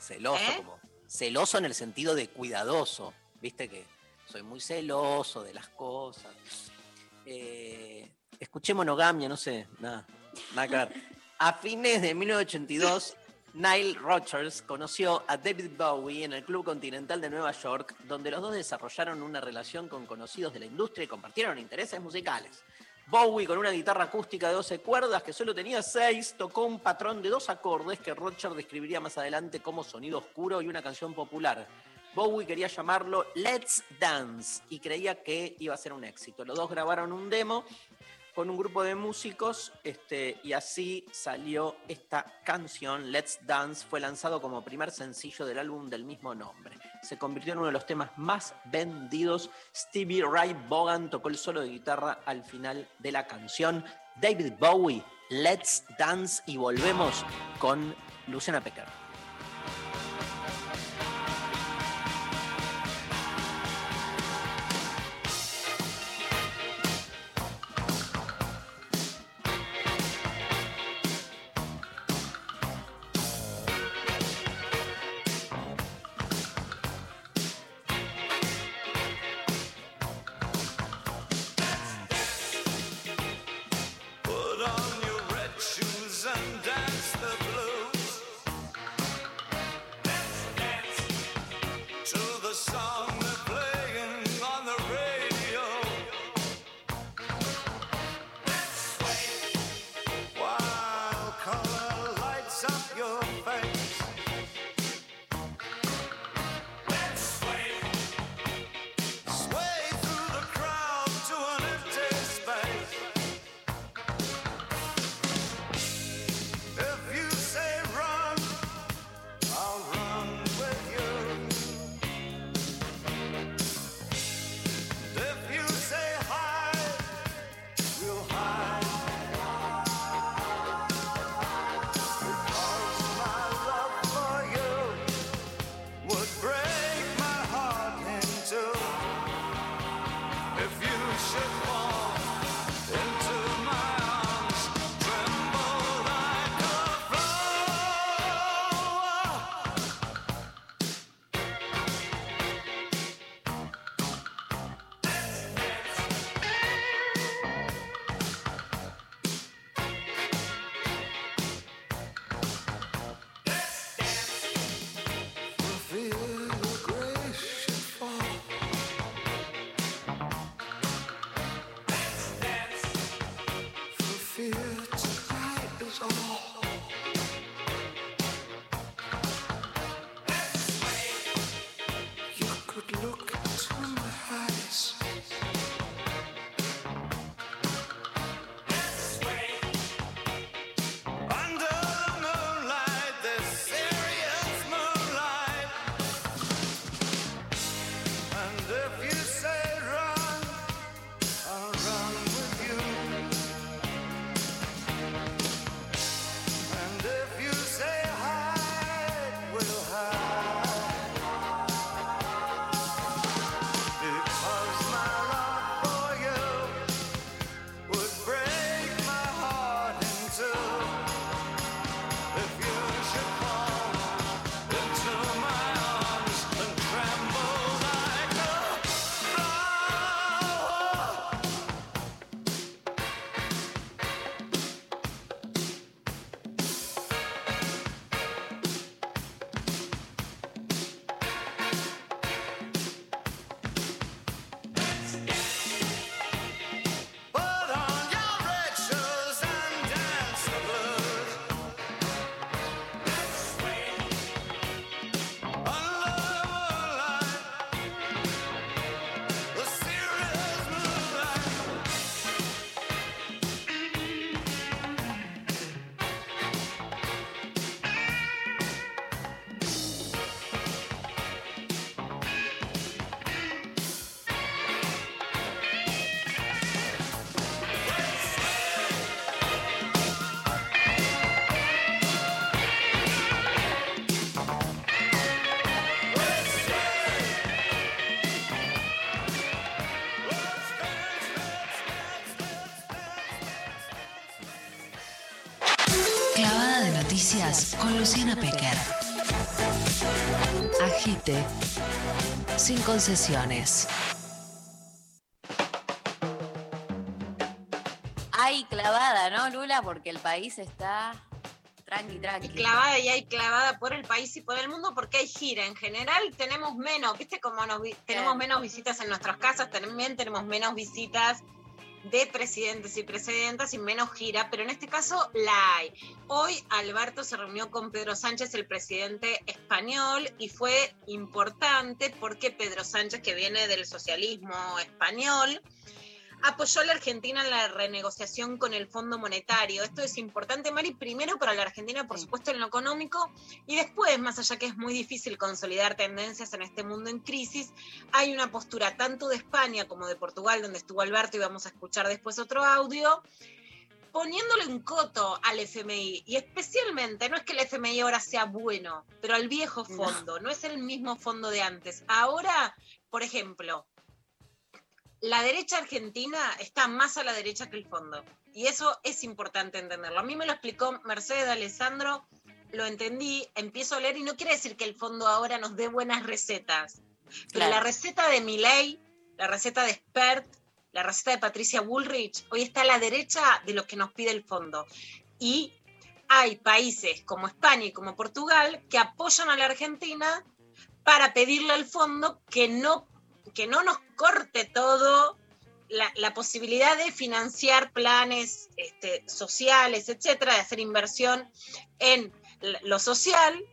Celoso, ¿Eh? como. Celoso en el sentido de cuidadoso. Viste que soy muy celoso de las cosas. Eh, escuché monogamia, no sé, nada. Nada que ver. A fines de 1982, Nile Rodgers conoció a David Bowie en el Club Continental de Nueva York, donde los dos desarrollaron una relación con conocidos de la industria y compartieron intereses musicales. Bowie, con una guitarra acústica de 12 cuerdas que solo tenía 6, tocó un patrón de dos acordes que Rodgers describiría más adelante como sonido oscuro y una canción popular. Bowie quería llamarlo Let's Dance y creía que iba a ser un éxito. Los dos grabaron un demo con un grupo de músicos este, y así salió esta canción, Let's Dance, fue lanzado como primer sencillo del álbum del mismo nombre. Se convirtió en uno de los temas más vendidos. Stevie Ray Vaughan tocó el solo de guitarra al final de la canción. David Bowie, Let's Dance y volvemos con Luciana Pecker. Noticias con Luciana Pecker. Agite. Sin concesiones. Hay clavada, ¿no, Lula? Porque el país está tranqui, tranqui. clavada y hay clavada por el país y por el mundo porque hay gira. En general tenemos menos, viste como nos vi- tenemos menos visitas en nuestras casas, también tenemos menos visitas de presidentes y presidentas y menos gira, pero en este caso la hay. Hoy Alberto se reunió con Pedro Sánchez, el presidente español, y fue importante porque Pedro Sánchez, que viene del socialismo español, apoyó a la Argentina en la renegociación con el Fondo Monetario. Esto es importante, Mari, primero para la Argentina, por supuesto, en lo económico, y después, más allá que es muy difícil consolidar tendencias en este mundo en crisis, hay una postura tanto de España como de Portugal, donde estuvo Alberto, y vamos a escuchar después otro audio, poniéndole un coto al FMI, y especialmente, no es que el FMI ahora sea bueno, pero al viejo fondo, no es el mismo fondo de antes. Ahora, por ejemplo, la derecha argentina está más a la derecha que el fondo. Y eso es importante entenderlo. A mí me lo explicó Mercedes Alessandro, lo entendí, empiezo a leer y no quiere decir que el fondo ahora nos dé buenas recetas. Pero Claro. la receta de Milley, la receta de Spert, la receta de Patricia Bullrich, hoy está a la derecha de lo que nos pide el fondo. Y hay países como España y como Portugal que apoyan a la Argentina para pedirle al fondo que no, que no nos corte todo la, posibilidad de financiar planes este, sociales, etcétera, de hacer inversión en lo social,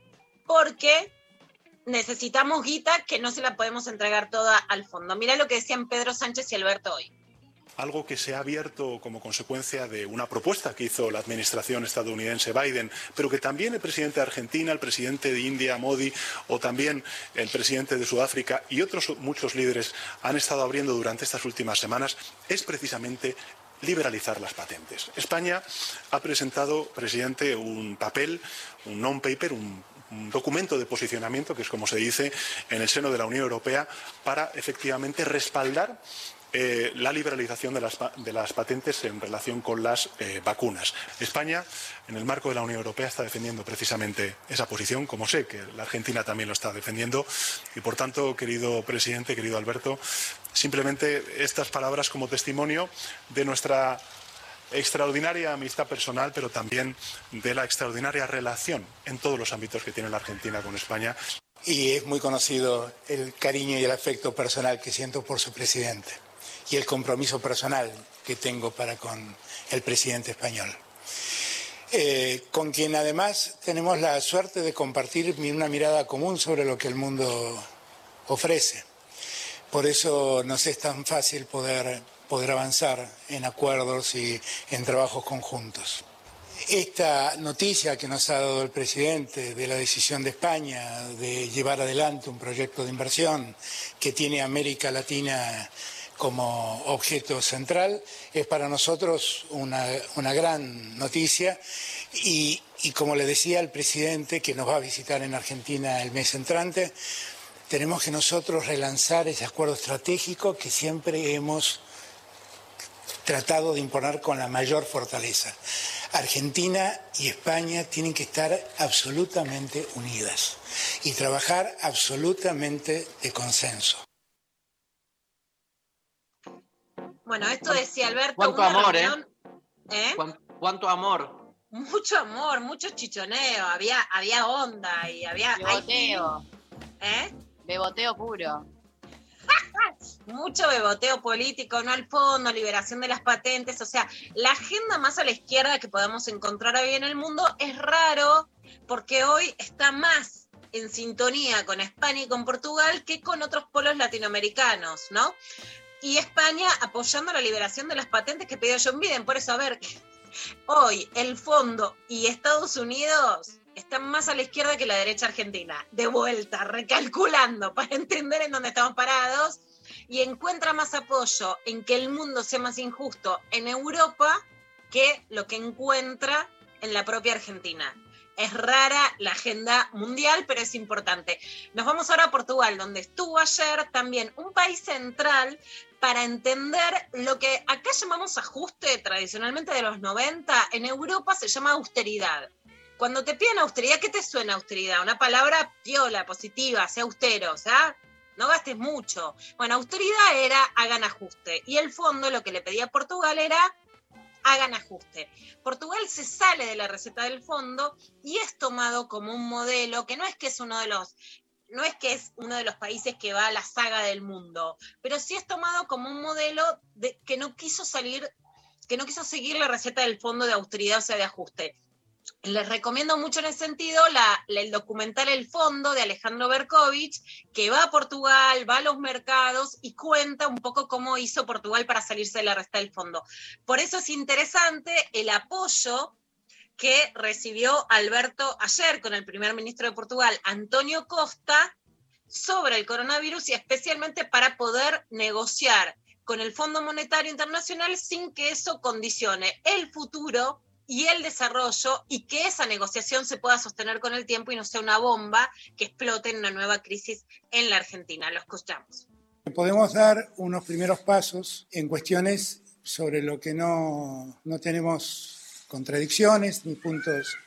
porque necesitamos guita que no se la podemos entregar toda al fondo. Mira lo que decían Pedro Sánchez y Alberto hoy. Algo que se ha abierto como consecuencia de una propuesta que hizo la administración estadounidense Biden, pero que también el presidente de Argentina, el presidente de India, Modi, o también el presidente de Sudáfrica y otros muchos líderes han estado abriendo durante estas últimas semanas, es precisamente liberalizar las patentes. España ha presentado, presidente, un papel, un non-paper, un un documento de posicionamiento, que es como se dice en el seno de la Unión Europea, para efectivamente respaldar eh, la liberalización de las, de las patentes en relación con las eh, vacunas. España, en el marco de la Unión Europea, está defendiendo precisamente esa posición, como sé que la Argentina también lo está defendiendo. Y, por tanto, querido presidente, querido Alberto, simplemente estas palabras como testimonio de nuestra extraordinaria amistad personal, pero también de la extraordinaria relación en todos los ámbitos que tiene la Argentina con España. y es muy conocido el cariño y el afecto personal que siento por su presidente y el compromiso personal que tengo para con el presidente español. Eh, con quien además tenemos la suerte de compartir una mirada común sobre lo que el mundo ofrece. Por eso nos es tan fácil poder, poder avanzar en acuerdos y en trabajos conjuntos. Esta noticia que nos ha dado el presidente de la decisión de España de llevar adelante un proyecto de inversión que tiene América Latina como objeto central es para nosotros una, una gran noticia y, y como le decía al presidente que nos va a visitar en Argentina el mes entrante, tenemos que nosotros relanzar ese acuerdo estratégico que siempre hemos tratado de imponer con la mayor fortaleza. Argentina y España tienen que estar absolutamente unidas y trabajar absolutamente de consenso. Bueno, esto decía Alberto. Cuánto una amor, ¿eh? reunión- ¿eh? Cuán- ¿Cuánto amor? Mucho amor, mucho chichoneo, había, había onda y había... hay Beboteo. ¿Eh? Beboteo puro. *laughs* mucho beboteo político, no al fondo, liberación de las patentes, o sea, la agenda más a la izquierda que podemos encontrar hoy en el mundo es raro porque hoy está más en sintonía con España y con Portugal que con otros polos latinoamericanos, ¿no? Y España apoyando la liberación de las patentes que pidió John Biden. Por eso, a ver, *laughs* hoy el fondo y Estados Unidos están más a la izquierda que la derecha argentina. De vuelta, recalculando para entender en dónde estamos parados y encuentra más apoyo en que el mundo sea más injusto en Europa que lo que encuentra en la propia Argentina. Es rara la agenda mundial, pero es importante. Nos vamos ahora a Portugal, donde estuvo ayer también un país central para entender lo que acá llamamos ajuste tradicionalmente de los 90, en Europa se llama austeridad. cuando te piden austeridad, ¿qué te suena austeridad? Una palabra piola, positiva, sea austero, o sea, no gastes mucho. Bueno, austeridad era hagan ajuste. Y el fondo lo que le pedía a Portugal era hagan ajuste. Portugal se sale de la receta del fondo y es tomado como un modelo que no es que es uno de los no es que es uno de los países que va a la saga del mundo, pero sí es tomado como un modelo de, que no quiso salir, que no quiso seguir la receta del fondo de austeridad, o sea, de ajuste. Les recomiendo mucho en ese sentido el documental El Fondo de Alejandro Berkovich, que va a Portugal, va a los mercados y cuenta un poco cómo hizo Portugal para salirse de la receta del fondo. Por eso es interesante el apoyo que recibió Alberto ayer con el primer ministro de Portugal, Antonio Costa, sobre el coronavirus y especialmente para poder negociar con el Fondo Monetario Internacional sin que eso condicione el futuro y el desarrollo y que esa negociación se pueda sostener con el tiempo y no sea una bomba que explote en una nueva crisis en la Argentina. Lo escuchamos. Podemos dar unos primeros pasos en cuestiones sobre lo que no, no tenemos contradicciones ni puntos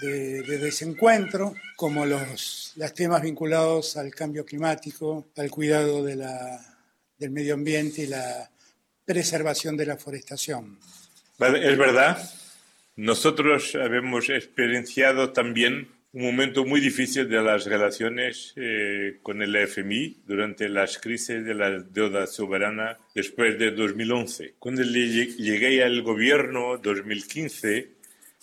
de, de desencuentro, como los, los temas vinculados al cambio climático, al cuidado de la, del medio ambiente y la preservación de la forestación. Es verdad, nosotros habemos experienciado también un momento muy difícil de las relaciones eh, con el FMI durante las crisis de la deuda soberana después de 2011. Cuando le- llegué al gobierno 2015,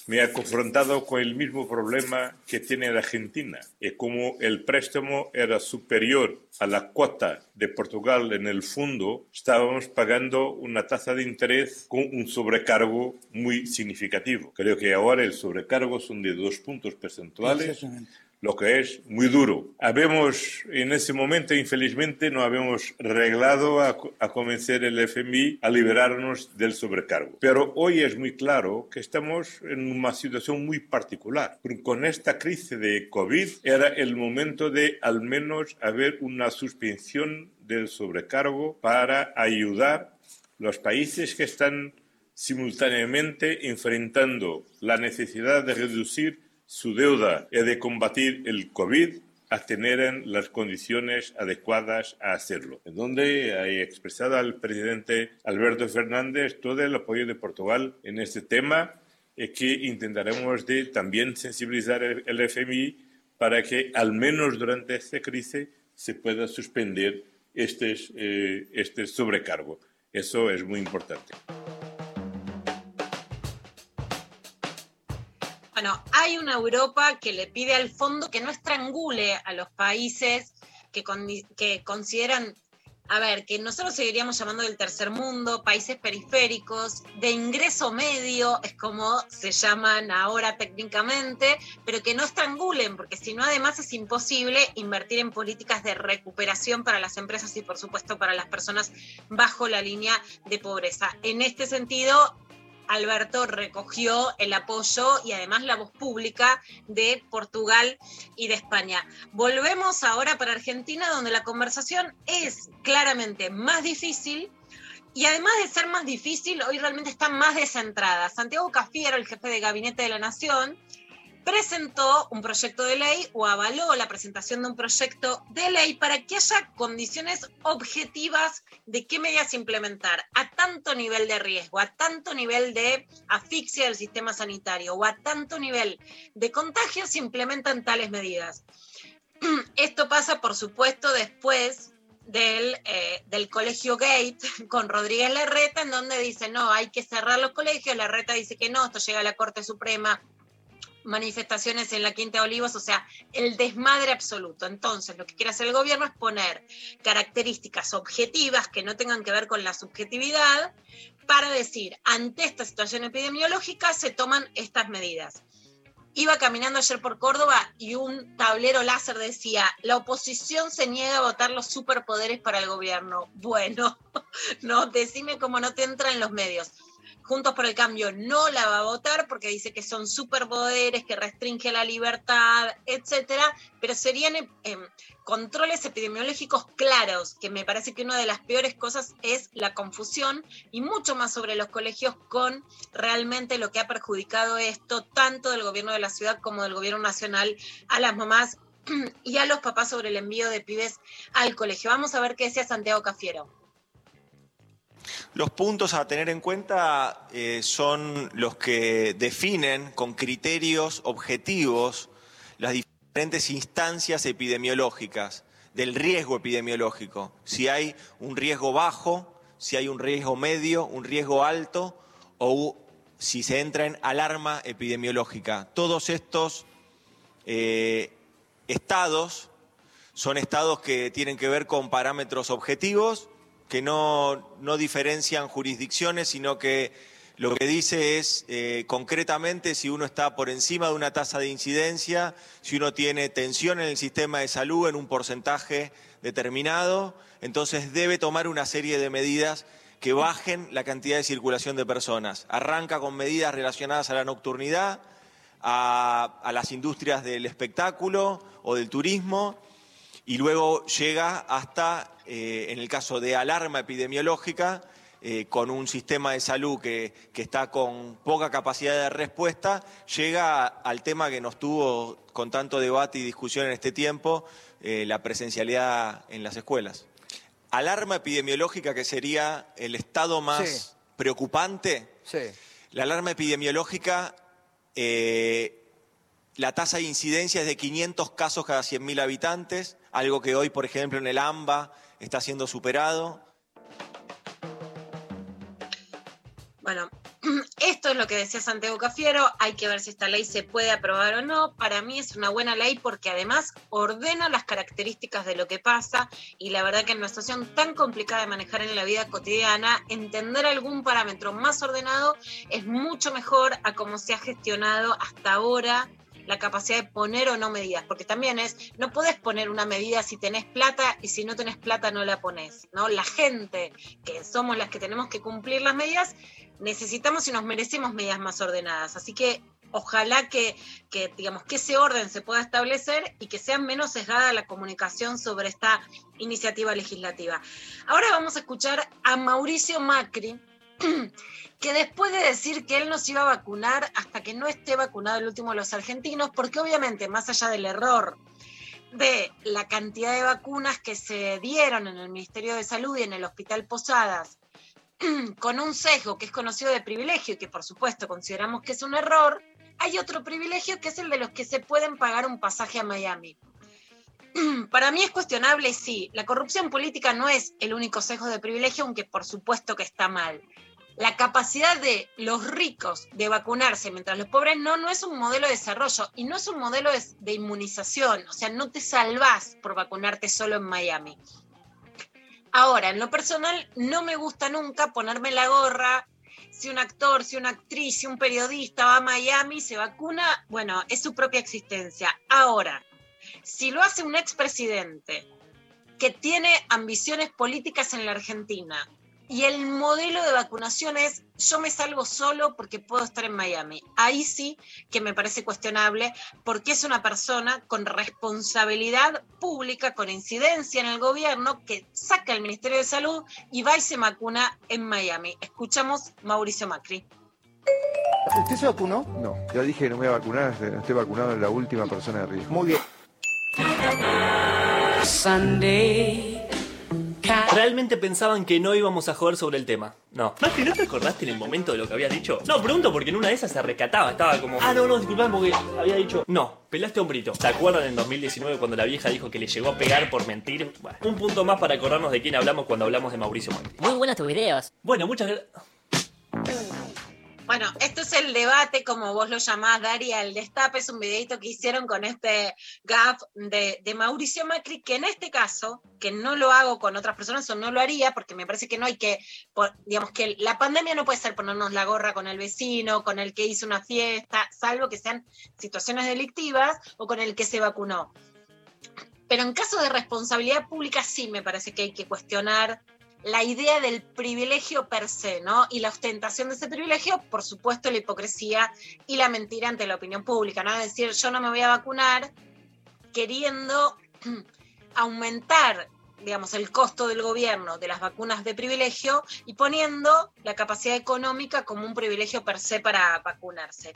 me ha confrontado con el mismo problema que tiene la Argentina. Y como el préstamo era superior a la cuota de Portugal en el fondo, estábamos pagando una tasa de interés con un sobrecargo muy significativo. Creo que ahora el sobrecargo son de dos puntos percentuales. Lo que es muy duro. Habemos, en ese momento, infelizmente, no habíamos reglado a, a convencer el FMI a liberarnos del sobrecargo. Pero hoy es muy claro que estamos en una situación muy particular. Con esta crisis de COVID era el momento de al menos haber una suspensión del sobrecargo para ayudar los países que están simultáneamente enfrentando la necesidad de reducir su deuda y de combatir el COVID a tener las condiciones adecuadas a hacerlo. En donde he expresado al presidente Alberto Fernández todo el apoyo de Portugal en este tema y que intentaremos también sensibilizar el, el FMI para que al menos durante esta crisis se pueda suspender este, eh, este sobrecargo. Eso es muy importante. Bueno, hay una Europa que le pide al fondo que no estrangule a los países que, condi- que consideran, a ver, que nosotros seguiríamos llamando del tercer mundo, países periféricos, de ingreso medio, es como se llaman ahora técnicamente, pero que no estrangulen, porque si no, además es imposible invertir en políticas de recuperación para las empresas y, por supuesto, para las personas bajo la línea de pobreza. En este sentido, Alberto recogió el apoyo y además la voz pública de Portugal y de España. Volvemos ahora para Argentina, donde la conversación es claramente más difícil. Y además de ser más difícil, hoy realmente está más descentrada. Santiago Cafiero, el jefe de gabinete de la Nación, presentó un proyecto de ley o avaló la presentación de un proyecto de ley para que haya condiciones objetivas de qué medidas implementar a tanto nivel de riesgo, a tanto nivel de asfixia del sistema sanitario o a tanto nivel de contagio se implementan tales medidas. *clears throat* Esto pasa, por supuesto, después del, eh, del colegio Gate *laughs* con Rodríguez Larreta, en donde dice, no, hay que cerrar los colegios, Larreta dice que no, esto llega a la Corte Suprema, manifestaciones en la Quinta de Olivos, o sea, el desmadre absoluto. Entonces, lo que quiere hacer el gobierno es poner características objetivas que no tengan que ver con la subjetividad para decir, ante esta situación epidemiológica se toman estas medidas. Iba caminando ayer por Córdoba y un tablero láser decía, la oposición se niega a votar los superpoderes para el gobierno. *laughs* Bueno, *laughs* no, decime cómo no te entra en los medios. Juntos por el Cambio no la va a votar porque dice que son superpoderes, que restringe la libertad, etcétera, pero serían eh, controles epidemiológicos claros, que me parece que una de las peores cosas es la confusión y mucho más sobre los colegios con realmente lo que ha perjudicado esto, tanto del gobierno de la ciudad como del gobierno nacional, a las mamás *clears throat* y a los papás sobre el envío de pibes al colegio. Vamos a ver qué decía Santiago Cafiero. Los puntos a tener en cuenta eh, son los que definen con criterios objetivos las diferentes instancias epidemiológicas del riesgo epidemiológico. Si hay un riesgo bajo, si hay un riesgo medio, un riesgo alto o si se entra en alarma epidemiológica. Todos estos eh, estados son estados que tienen que ver con parámetros objetivos que no, no diferencian jurisdicciones, sino que lo que dice es eh, concretamente si uno está por encima de una tasa de incidencia, si uno tiene tensión en el sistema de salud en un porcentaje determinado, entonces debe tomar una serie de medidas que bajen la cantidad de circulación de personas. Arranca con medidas relacionadas a la nocturnidad, a, a las industrias del espectáculo o del turismo, y luego llega hasta, eh, en el caso de alarma epidemiológica, eh, con un sistema de salud que, que está con poca capacidad de respuesta, llega al tema que nos tuvo con tanto debate y discusión en este tiempo, eh, la presencialidad en las escuelas. Alarma epidemiológica, que sería el estado más Sí. preocupante. Sí. La alarma epidemiológica, eh, la tasa de incidencia es de 500 casos cada 100.000 habitantes, algo que hoy, por ejemplo, en el AMBA está siendo superado. Bueno, *clears throat* esto es lo que decía Santiago Cafiero, hay que ver si esta ley se puede aprobar o no. Para mí es una buena ley porque además ordena las características de lo que pasa y la verdad que en una situación tan complicada de manejar en la vida cotidiana, entender algún parámetro más ordenado es mucho mejor a cómo se ha gestionado hasta ahora la capacidad de poner o no medidas, porque también es, no podés poner una medida si tenés plata y si no tenés plata no la pones, ¿no? La gente que somos las que tenemos que cumplir las medidas, necesitamos y nos merecemos medidas más ordenadas. Así que ojalá que, que, digamos, que ese orden se pueda establecer y que sea menos sesgada la comunicación sobre esta iniciativa legislativa. Ahora vamos a escuchar a Mauricio Macri, *clears throat* que después de decir que él no se iba a vacunar hasta que no esté vacunado el último de los argentinos, porque obviamente más allá del error de la cantidad de vacunas que se dieron en el Ministerio de Salud y en el Hospital Posadas, *clears throat* con un sesgo que es conocido de privilegio y que por supuesto consideramos que es un error, hay otro privilegio que es el de los que se pueden pagar un pasaje a Miami. *clears throat* Para mí es cuestionable, sí, la corrupción política no es el único sesgo de privilegio, aunque por supuesto que está mal. La capacidad de los ricos de vacunarse mientras los pobres no, no es un modelo de desarrollo y no es un modelo de, inmunización, o sea, no te salvás por vacunarte solo en Miami. Ahora, en lo personal, no me gusta nunca ponerme la gorra. Si un actor, si una actriz, si un periodista va a Miami, se vacuna, bueno, es su propia existencia. Ahora, si lo hace un expresidente que tiene ambiciones políticas en la Argentina y el modelo de vacunación es yo me salgo solo porque puedo estar en Miami. Ahí sí que me parece cuestionable porque es una persona con responsabilidad pública, con incidencia en el gobierno, que saca el Ministerio de Salud y va y se vacuna en Miami. Escuchamos Mauricio Macri. ¿Usted se vacunó? No, ya dije que no me voy a vacunar, estoy vacunado en la última persona de riesgo. Muy bien. ¿Realmente pensaban que no íbamos a joder sobre el tema? No. Mati, ¿no te acordaste en el momento de lo que habías dicho? No, pregunto porque en una de esas se rescataba, estaba como... Ah, no, no, disculpame porque había dicho... No, pelaste hombrito. ¿Se acuerdan en 2019 cuando la vieja dijo que le llegó a pegar por mentir? Bueno, un punto más para acordarnos de quién hablamos cuando hablamos de Mauricio Macri. Muy buenos tus videos. Bueno, muchas gracias. Bueno, esto es el debate, como vos lo llamás, Daria, el destape, es un videito que hicieron con este gaf de, Mauricio Macri, que en este caso, que no lo hago con otras personas o no lo haría, porque me parece que no hay que, digamos que la pandemia no puede ser ponernos la gorra con el vecino, con el que hizo una fiesta, salvo que sean situaciones delictivas o con el que se vacunó. Pero en caso de responsabilidad pública sí me parece que hay que cuestionar la idea del privilegio per se, ¿no? Y la ostentación de ese privilegio, por supuesto, la hipocresía y la mentira ante la opinión pública, ¿no? Es decir, yo no me voy a vacunar queriendo *clears throat* aumentar, digamos, el costo del gobierno de las vacunas de privilegio y poniendo la capacidad económica como un privilegio per se para vacunarse.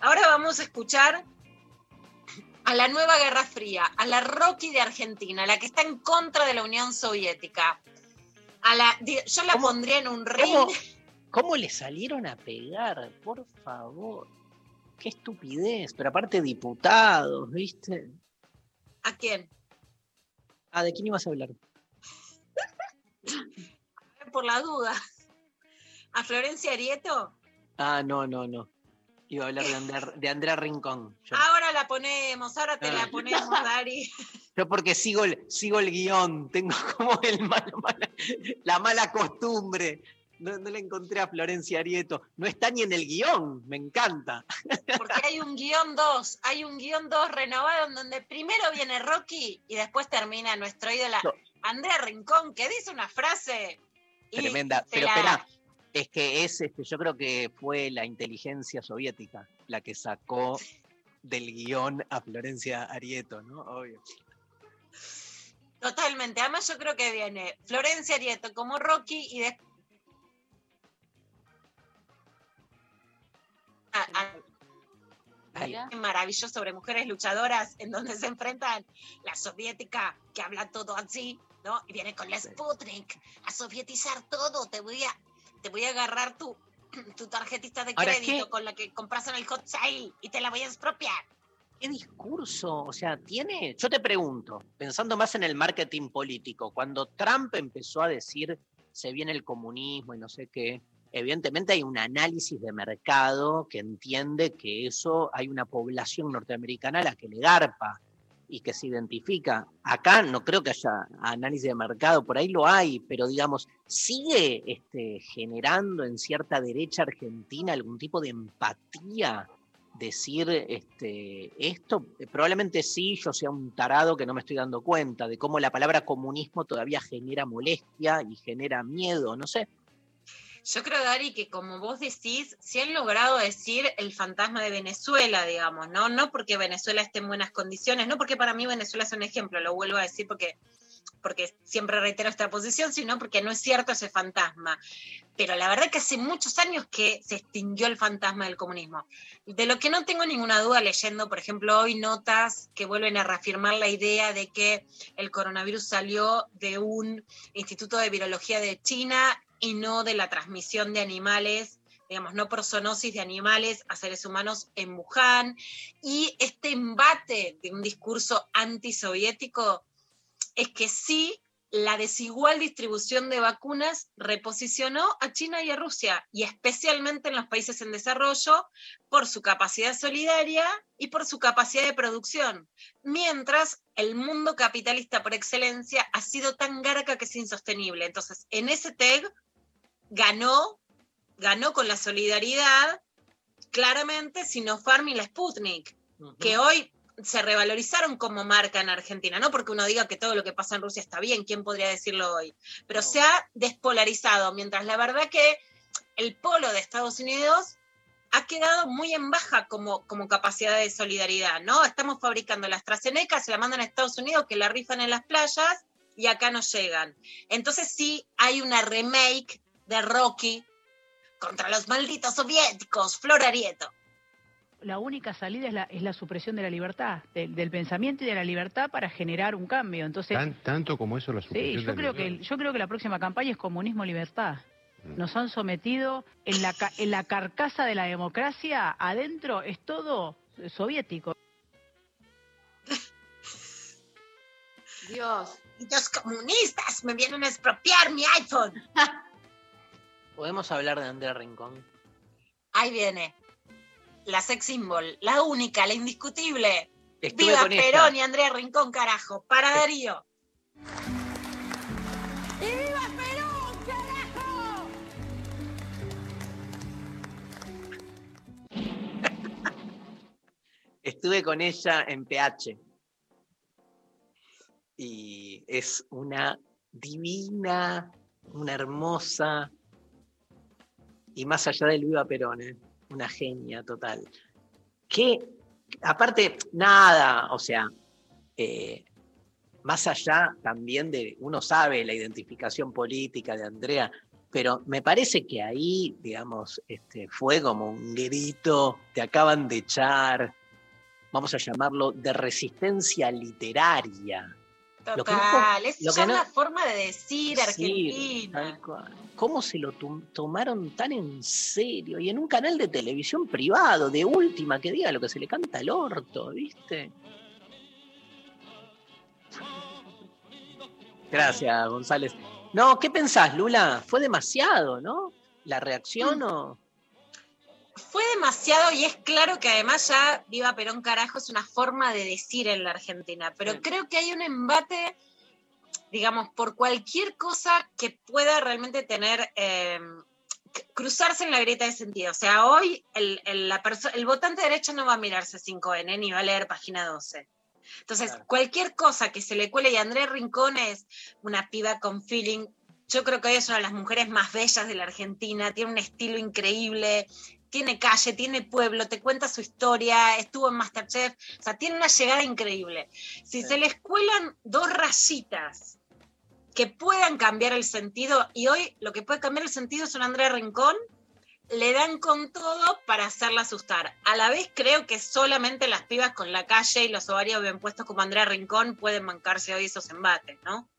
Ahora vamos a escuchar a la nueva Guerra Fría, a la Rocky de Argentina, la que está en contra de la Unión Soviética. A la, di- yo la pondría en un ring. ¿Cómo, cómo le salieron a pegar? Por favor. Qué estupidez. Pero aparte diputados, ¿viste? ¿A quién? Ah, ¿de quién ibas a hablar? *laughs* Por la duda. ¿A Florencia Arieto? Ah, no, no, no. Iba a hablar de Andrea, de Andrea Rincón. Yo, Ahora la ponemos, ahora te Ah. la ponemos, Dari. *laughs* yo porque sigo el, sigo el guion, tengo *laughs* como el malo, mala- la mala costumbre. No, no le encontré a Florencia Arieto. No está ni en el guion, me encanta. Porque hay un guion 2, hay un guion 2 renovado en donde primero viene Rocky y después termina nuestro ídolo No. Andrea Rincón, que dice una frase. Tremenda. Pero espera, es que es, este, yo creo que fue la inteligencia soviética la que sacó del guion a Florencia Arieto, ¿no? Obvio. Totalmente. Además, yo creo que viene Florencia Arieto como Rocky y después. Ay, maravilloso sobre mujeres luchadoras en donde se enfrentan la soviética que habla todo así, ¿no? Y viene con la Sputnik a sovietizar todo. Te voy a, te voy a agarrar tu, *clears throat* tu tarjetita de Ahora, crédito ¿qué? con la que compras en el hot sale y te la voy a expropiar. ¿Qué discurso? O sea, tiene. Yo te pregunto, pensando más en el marketing político, cuando Trump empezó a decir se viene el comunismo y no sé qué, evidentemente hay un análisis de mercado que entiende que eso hay una población norteamericana a la que le garpa y que se identifica. Acá no creo que haya análisis de mercado, por ahí lo hay, pero digamos, sigue este, generando en cierta derecha argentina algún tipo de empatía decir este, esto? Eh, Probablemente sí, yo sea un tarado que no me estoy dando cuenta de cómo la palabra comunismo todavía genera molestia y genera miedo, no sé. Yo creo, Dari, que como vos decís, si han logrado decir el fantasma de Venezuela, digamos, ¿no? No porque Venezuela esté en buenas condiciones, no porque para mí Venezuela es un ejemplo, lo vuelvo a decir porque, porque siempre reitero esta posición, sino porque no es cierto ese fantasma. Pero la verdad que hace muchos años que se extinguió el fantasma del comunismo. De lo que no tengo ninguna duda leyendo, por ejemplo, hoy notas que vuelven a reafirmar la idea de que el coronavirus salió de un instituto de virología de China y no de la transmisión de animales, digamos, no por zoonosis de animales a seres humanos en Wuhan. Y este embate de un discurso antisoviético es que sí, la desigual distribución de vacunas reposicionó a China y a Rusia, y especialmente en los países en desarrollo, por su capacidad solidaria y por su capacidad de producción, mientras el mundo capitalista por excelencia ha sido tan garca que es insostenible. Entonces, en ese TEG ganó, ganó con la solidaridad claramente Sinopharm y la Sputnik, que hoy se revalorizaron como marca en Argentina, no porque uno diga que todo lo que pasa en Rusia está bien, ¿quién podría decirlo hoy? Pero se ha despolarizado, mientras la verdad que el polo de Estados Unidos ha quedado muy en baja como, como capacidad de solidaridad, ¿no? Estamos fabricando la AstraZeneca, se la mandan a Estados Unidos, que la rifan en las playas y acá no llegan. Entonces sí hay una remake de Rocky contra los malditos soviéticos, Flor Arieto. La única salida es la, es la supresión de la libertad, del, del pensamiento y de la libertad para generar un cambio. Entonces, Tan- tanto como eso la sí, supresión yo de creo la que yo creo que la próxima campaña es comunismo-libertad. Nos han sometido en la, en la carcasa de la democracia, adentro es todo soviético. Dios. Los comunistas me vienen a expropiar mi iPhone. *laughs* ¿Podemos hablar de Andrea Rincón? Ahí viene. La sex symbol, la única, la indiscutible. Estuve Viva. Perón y Andrea Rincón, carajo. Para Darío. ¡Y viva Perú, carajo! *laughs* Estuve con ella en PH. Y es una divina, una hermosa y más allá del Viva Perón, ¿eh? una genia total. Que, aparte, nada, o sea, eh, más allá también de, uno sabe la identificación política de Andrea, pero me parece que ahí, digamos, este, fue como un grito, te acaban de echar, vamos a llamarlo, de resistencia literaria. Total, es no- una forma de decir Sí, Argentina. ¿Cómo se lo tom- tomaron tan en serio? Y en un canal de televisión privado, de última, que diga lo que se le canta al orto, ¿viste? Gracias, González. No, ¿qué pensás, Lula? Fue demasiado, ¿no? ¿La reacción o...? Fue demasiado y es claro que además ya Viva Perón carajo es una forma de decir en la Argentina, pero creo que hay un embate, digamos, por cualquier cosa que pueda realmente tener, eh, c- cruzarse en la grieta de sentido. O sea, hoy el, el- la el votante derecho no va a mirarse 5N ni va a leer página 12. Entonces, cualquier cosa que se le cuele, y Andrea Rincón es una piba con feeling, yo creo que hoy es una de las mujeres más bellas de la Argentina, tiene un estilo increíble, tiene calle, tiene pueblo, te cuenta su historia, estuvo en Masterchef, o sea, tiene una llegada increíble. Si se les cuelan dos rayitas que puedan cambiar el sentido, y hoy lo que puede cambiar el sentido es un Andrea Rincón, le dan con todo para hacerla asustar. A la vez creo que solamente las pibas con la calle y los ovarios bien puestos como Andrea Rincón pueden bancarse hoy esos embates, ¿no?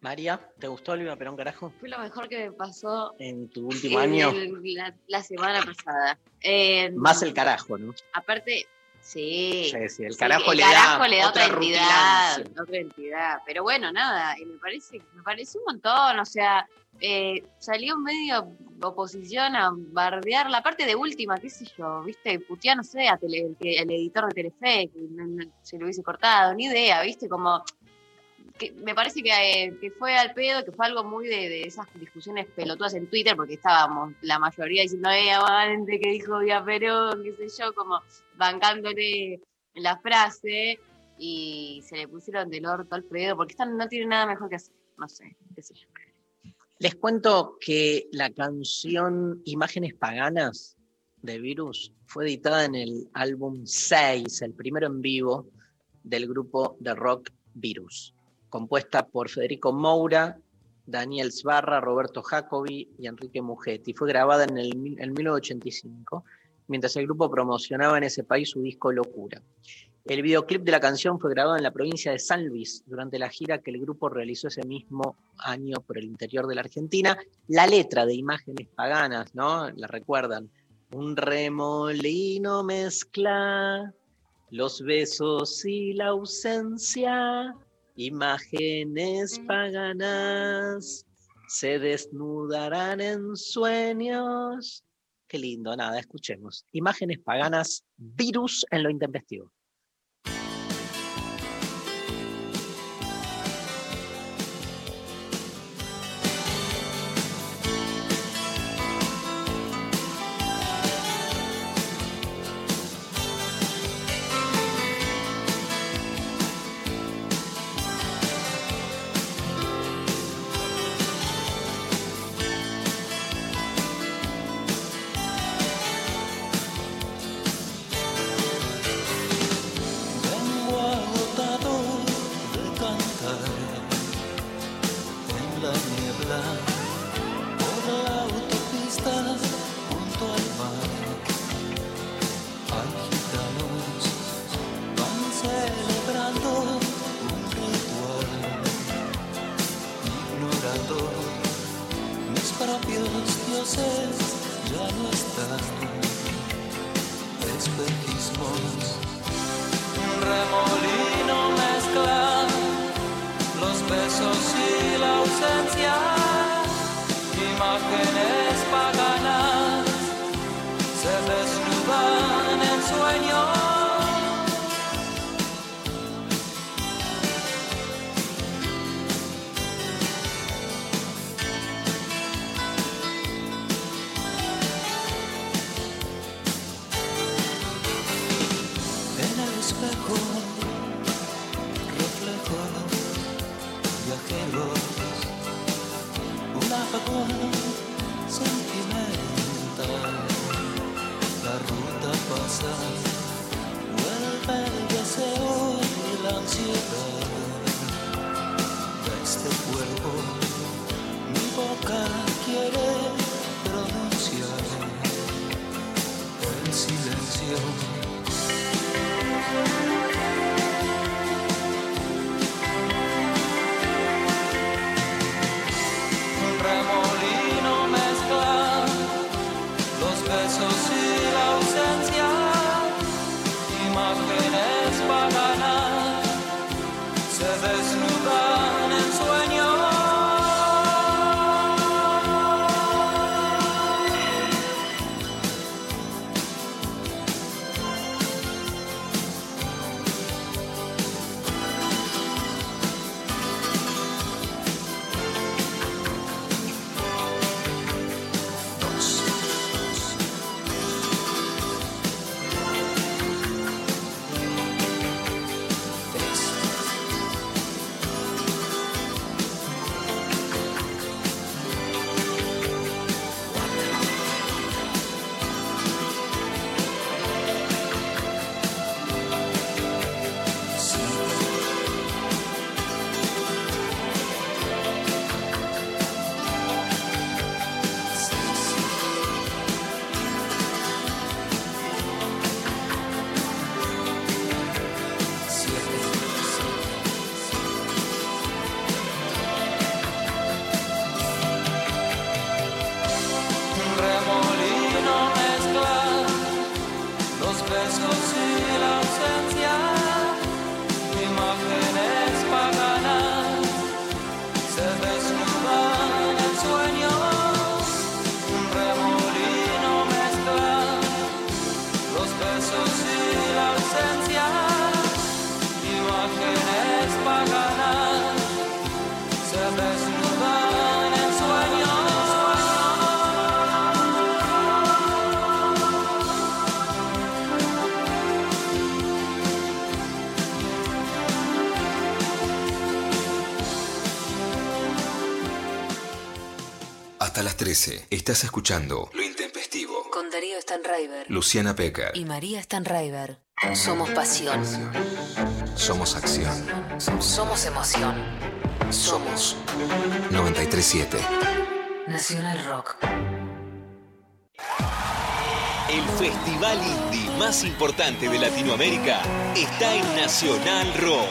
María, ¿te gustó el Viva Perón, carajo? Fue lo mejor que me pasó En tu último en año. el- la, la semana pasada. Eh, Más el carajo, ¿no? Aparte, sí. Sí, sí, el sí, carajo el le carajo da le da otra otra entidad, rutilancia. otra entidad. Pero bueno, nada, y me parece, me parece un montón. O sea, eh, salió medio oposición a bardear la parte de última, qué sé yo, viste, putear, no sé, a tele- el, el editor de Telefe, que no- no- se lo hubiese cortado, ni idea, viste, como me parece que, eh, que fue al pedo, que fue algo muy de, esas discusiones pelotudas en Twitter, porque estábamos la mayoría diciendo, eh, aguante, que dijo Vía Perón, qué sé yo, como bancándole la frase, y se le pusieron del orto al pedo, porque están, no tienen nada mejor que hacer, no sé, qué sé yo. Les cuento que la canción Imágenes Paganas de Virus fue editada en el álbum 6, el primero en vivo del grupo de rock Virus, compuesta por Federico Moura, Daniel Sbarra, Roberto Jacobi y Enrique Mugetti. Fue grabada en el en 1985, mientras el grupo promocionaba en ese país su disco Locura. El videoclip de la canción fue grabado en la provincia de San Luis durante la gira que el grupo realizó ese mismo año por el interior de la Argentina. La letra de Imágenes Paganas, ¿no? La recuerdan. Un remolino mezcla los besos y la ausencia. Imágenes paganas se desnudarán en sueños. Qué lindo, nada, escuchemos. Imágenes paganas, virus en lo intempestivo. 13. Estás escuchando Lo Intempestivo. Con Darío Stanraiver. Luciana Pecker. Y María Stanraiver. Somos pasión. Somos acción. Somos emoción. Somos 937. Nacional Rock. El festival indie más importante de Latinoamérica está en Nacional Rock.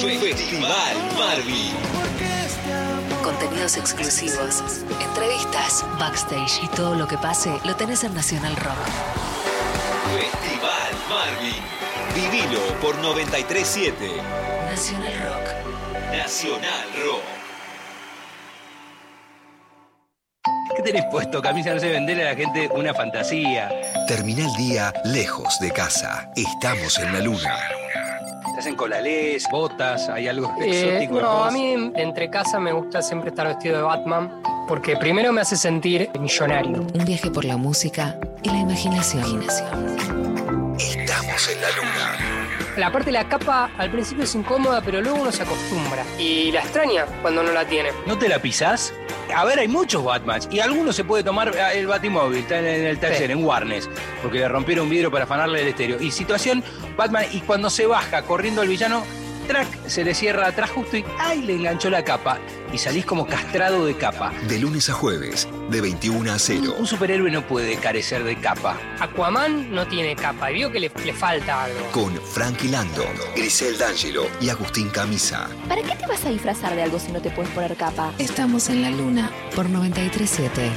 Festival Marvin. Contenidos exclusivos, entrevistas, backstage y todo lo que pase lo tenés en Nacional Rock. Festival Marvin. Vivilo por 937. Nacional Rock. Nacional Rock. ¿Qué tenés puesto? Camisa no sé venderle a la gente una fantasía. Termina el día lejos de casa. Estás en la luna. Estás en colalés, botas, hay algo Eh, exótico. no, a mí entre casa me gusta siempre estar vestido de Batman porque primero me hace sentir millonario. Un viaje por la música y la imaginación. Estamos en la luna. La parte de la capa al principio es incómoda, pero luego uno se acostumbra. Y la extraña cuando no la tiene. ¿No te la pisás? A ver, hay muchos Batmans y algunos se puede tomar ah, el Batimóvil, está en, en el taller, en Warnes, porque le rompieron un vidrio para afanarle el estéreo. Y situación, Batman, y cuando se baja corriendo al villano, track, se le cierra atrás justo y ¡ay! le enganchó la capa. Y salís como castrado de capa. De lunes a jueves, de 21 a 0. Un superhéroe no puede carecer de capa. Aquaman no tiene capa y veo que le, le falta algo. Con Frankie Landon, Grisel D'Angelo y Agustín Camisa. ¿Para qué te vas a disfrazar de algo si no te puedes poner capa? Estamos en la luna por 937.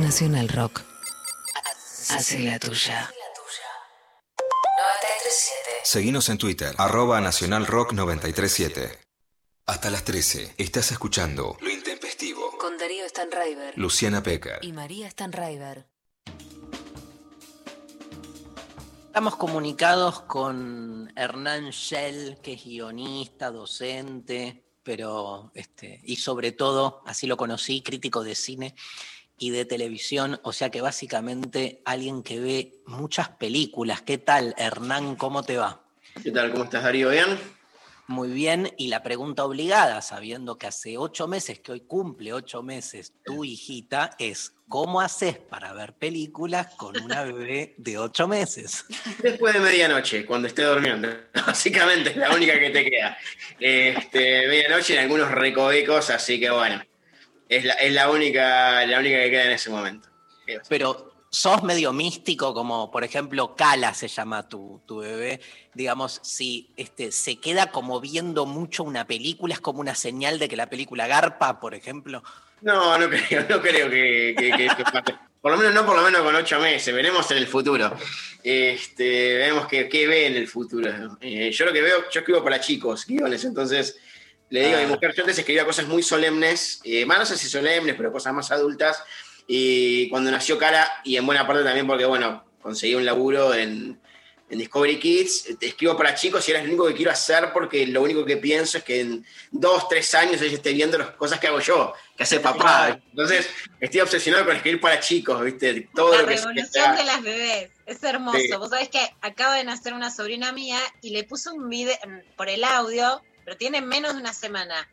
Nacional Rock. Hace la tuya. 937. Seguinos en Twitter, arroba Nacional Rock 937. Hasta las 13. Estás escuchando Lo Intempestivo. Con Darío Stanraiver. Luciana Pecker. Y María Stanraiver. Estamos comunicados con Hernán Shell, que es guionista, docente, pero este, y sobre todo, así lo conocí, crítico de cine y de televisión, o sea que básicamente alguien que ve muchas películas. ¿Qué tal, Hernán? ¿Cómo te va? ¿Qué tal? ¿Cómo estás, Darío? ¿Bien? Muy bien, y la pregunta obligada, sabiendo que hace ocho meses, que hoy cumple ocho meses, tu hijita, es ¿cómo haces para ver películas con una bebé de ocho meses? Después de medianoche, cuando esté durmiendo. *laughs* Básicamente es la única que te queda. Este, medianoche en algunos recovecos, así que bueno. Es la, es la única, la única que queda en ese momento. Pero sos medio místico, como por ejemplo Cala se llama tu, tu bebé. Digamos, si este, se queda como viendo mucho una película, es como una señal de que la película garpa, por ejemplo. No, no creo, no creo que, que- que esto pase. Por lo menos no por lo menos con ocho meses, veremos en el futuro. Este, veremos qué, qué ve en el futuro. Eh, yo lo que veo, yo escribo para chicos, guiones, entonces le digo a mi Ah. mujer, yo antes escribía cosas muy solemnes, eh, más no sé si solemnes, pero cosas más adultas. Y cuando nació Cara, y en buena parte también porque, bueno, conseguí un laburo en, en Discovery Kids, eh, escribo para chicos y era lo único que quiero hacer porque lo único que pienso es que en dos, tres años ella esté viendo las cosas que hago yo, que hace papá. Entonces, estoy obsesionado con escribir para chicos, ¿viste? Todo La lo que revolución sea- de las bebés. Es hermoso. Sí. Vos sabés que acaba de nacer una sobrina mía y le puse un video por el audio, pero tiene menos de una semana,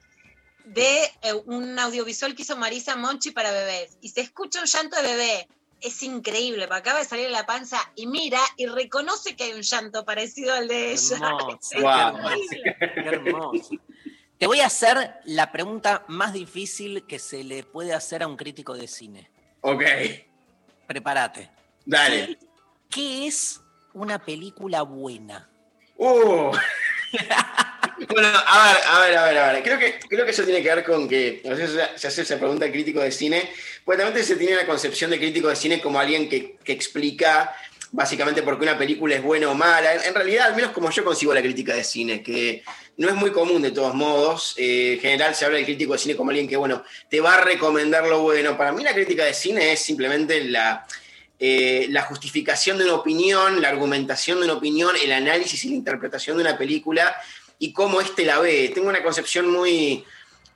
de eh, un audiovisual que hizo Marisa Monchi para bebés. Y se escucha un llanto de bebé. Es increíble, porque acaba de salir de la panza y mira y reconoce que hay un llanto parecido al de ella. Hermoso, *laughs* Es qué hermoso. Te voy a hacer la pregunta más difícil que se le puede hacer a un crítico de cine. Ok, Prepárate. dale. ¿Qué es una película buena? Uh. *laughs* bueno, a ver, a ver, a ver, a ver. Creo que, creo que eso tiene que ver con que a veces se- hace esa pregunta al crítico de cine, pues también se tiene la concepción de crítico de cine como alguien que, que explica básicamente por qué una película es buena o mala. En, en realidad, al menos como yo consigo la crítica de cine, que no es muy común de todos modos. Eh, en general se habla del crítico de cine como alguien que, bueno, te va a recomendar lo bueno. Para mí la crítica de cine es simplemente la, eh, la justificación de una opinión, la argumentación de una opinión, el análisis y la interpretación de una película y cómo éste la ve. Tengo una concepción muy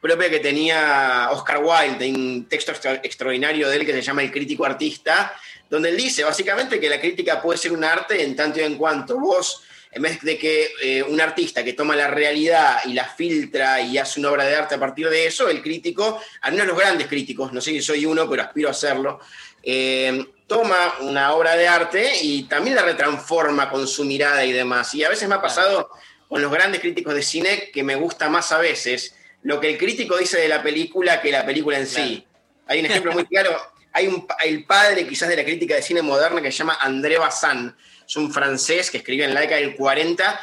propia que tenía Oscar Wilde, en un texto extra- extraordinario de él que se llama El crítico artista, donde él dice básicamente que la crítica puede ser un arte en tanto y en cuanto vos, en vez de que eh, un artista que toma la realidad y la filtra y hace una obra de arte a partir de eso, el crítico, al menos los grandes críticos, no sé si soy uno, pero aspiro a hacerlo, eh, toma una obra de arte y también la retransforma con su mirada y demás. Y a veces me ha pasado con los grandes críticos de cine que me gusta más a veces lo que el crítico dice de la película que la película en sí. Hay un ejemplo muy claro. Hay un, el padre quizás de la crítica de cine moderna que se llama André Bazin. Es un francés que escribió en la década del 40.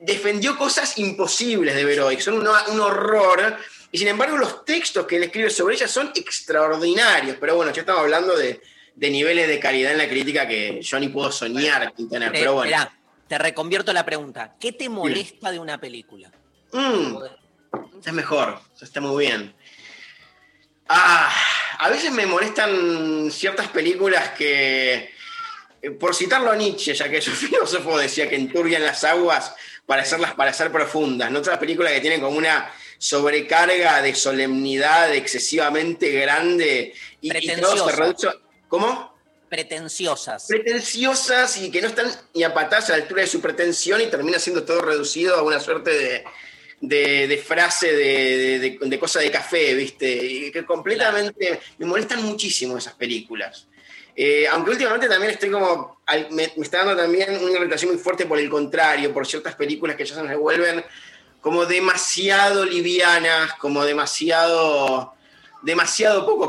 Defendió cosas imposibles de Veroic. Son un, un horror. Y sin embargo, los textos que él escribe sobre ella son extraordinarios. Pero bueno, ya estamos hablando de, de niveles de calidad en la crítica que yo ni puedo soñar con tener. Eh, Pero bueno. Te reconvierto la pregunta. ¿Qué te molesta de una película? Mm, es mejor, está muy bien. Ah, a veces me molestan ciertas películas que, eh, por citarlo a Nietzsche, ya que es un *laughs* filósofo, decía que enturbian las aguas para hacerlas parecer profundas. ¿no? Otras películas que tienen como una sobrecarga de solemnidad excesivamente grande y, y todo se reduce. ¿Cómo? Pretenciosas. pretenciosas y que no están ni a patas a la altura de su pretensión y termina siendo todo reducido a una suerte de, de- de frase de, de, cosa de café, ¿viste? Y que completamente me molestan muchísimo esas películas. Eh, aunque últimamente también estoy como, me, me está dando también una irritación muy fuerte por el contrario, por ciertas películas que ya se me vuelven como demasiado livianas, como demasiado, demasiado poco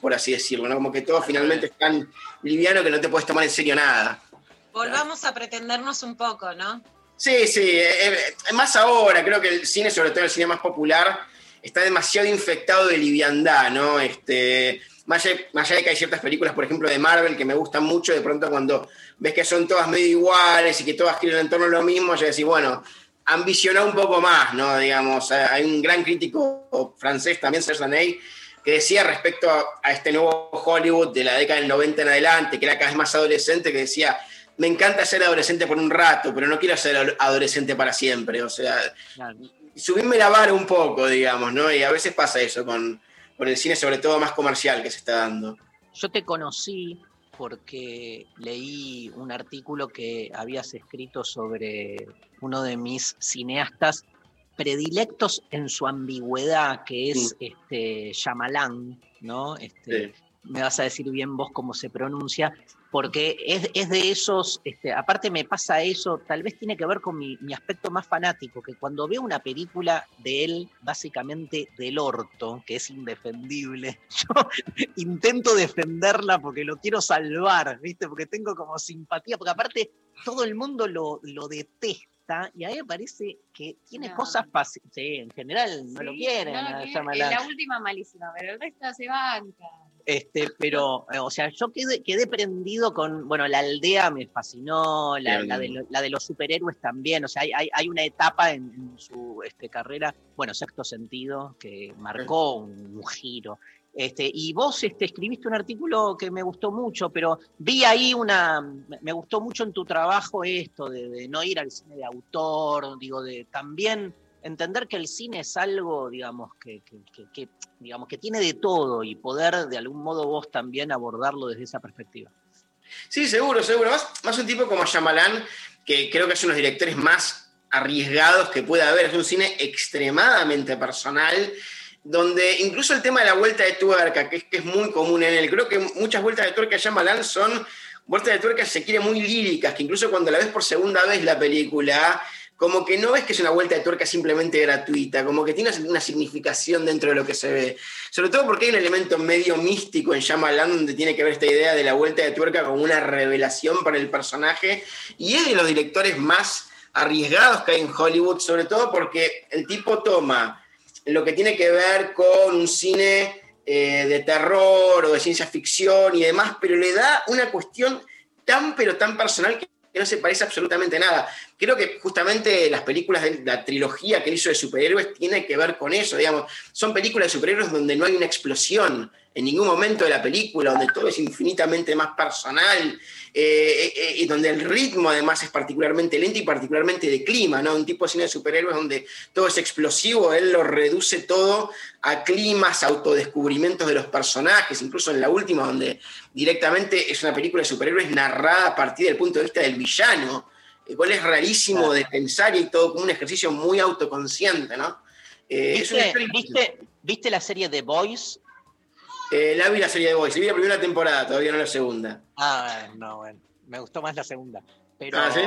por así decirlo, ¿no? Como que todo finalmente es tan liviano que no te puedes tomar en serio nada. Volvamos a pretendernos un poco, ¿no? Sí, sí, eh, eh, más ahora, creo que el cine, sobre todo el cine más popular, está demasiado infectado de liviandad, ¿no? Este, más, allá, más allá de que hay ciertas películas, por ejemplo, de Marvel, que me gustan mucho, de pronto cuando ves que son todas medio iguales y que todas giran en torno a lo mismo, ya decís, bueno, ambiciona un poco más, ¿no? Digamos, eh, hay un gran crítico francés también, Serge Daney, que decía respecto a, a este nuevo Hollywood de la década del 90 en adelante, que era cada vez más adolescente, que decía, me encanta ser adolescente por un rato, pero no quiero ser ado- adolescente para siempre. O sea, subirme la vara un poco, digamos, ¿no? Y a veces pasa eso con, con el cine, sobre todo más comercial que se está dando. Yo te conocí porque leí un artículo que habías escrito sobre uno de mis cineastas predilectos en su ambigüedad, que es este Shyamalan, ¿no? Este, Me vas a decir bien vos cómo se pronuncia, porque es, es de esos, este, aparte me pasa eso, tal vez tiene que ver con mi, mi aspecto más fanático, que cuando veo una película de él, básicamente del orto, que es indefendible, *laughs* yo intento defenderla porque lo quiero salvar, ¿viste? Porque tengo como simpatía, porque aparte todo el mundo lo, lo detesta y a mí me parece que tiene No. cosas fáciles. Sí, en general no lo quieren. no. Es la última malísima, pero el resto se banca. Este, pero, eh, o sea, yo quedé, quedé prendido con, bueno, la aldea me fascinó, la, la de, lo- la de los superhéroes también, o sea, hay, hay, hay una etapa en, en su este, carrera, bueno, sexto sentido, que marcó un, un giro. Este, y vos este, escribiste un artículo que me gustó mucho, pero vi ahí una, me- gustó mucho en tu trabajo esto de, no ir al cine de autor, digo, de también entender que el cine es algo, digamos, que, digamos, que tiene de todo y poder de algún modo vos también abordarlo desde esa perspectiva. Sí, seguro, seguro. Más, un tipo como Shyamalan, que creo que es uno de los directores más arriesgados que puede haber. Es un cine extremadamente personal, donde incluso el tema de la vuelta de tuerca, que es, que es muy común en él, creo que muchas vueltas de tuerca de Shyamalan son vueltas de tuerca, se quiere, muy líricas, que incluso cuando la ves por segunda vez la película, como que no ves que es una vuelta de tuerca simplemente gratuita, como que tiene una significación dentro de lo que se ve. Sobre todo porque hay un elemento medio místico en Shyamalan donde tiene que ver esta idea de la vuelta de tuerca como una revelación para el personaje y es de los directores más arriesgados que hay en Hollywood, sobre todo porque el tipo toma lo que tiene que ver con un cine eh, de terror o de ciencia ficción y demás, pero le da una cuestión tan pero tan personal que no se parece absolutamente nada. Creo que justamente las películas de la trilogía que él hizo de superhéroes tiene que ver con eso, digamos. Son películas de superhéroes donde no hay una explosión en ningún momento de la película, donde todo es infinitamente más personal, eh, eh, y donde el ritmo además es particularmente lento y particularmente de clima, ¿no? Un tipo de cine de superhéroes donde todo es explosivo, él lo reduce todo a climas, autodescubrimientos de los personajes, incluso en la última, donde directamente es una película de superhéroes narrada a partir del punto de vista del villano, el cual es rarísimo de pensar y todo como un ejercicio muy autoconsciente, ¿no? Eh, es una ¿Viste, historia viste, viste la serie The Boys? Eh, la vi la serie de Boys, vi la primera temporada, todavía no la segunda. Ah, no, bueno, me gustó más la segunda. Pero, Ah, ¿sí?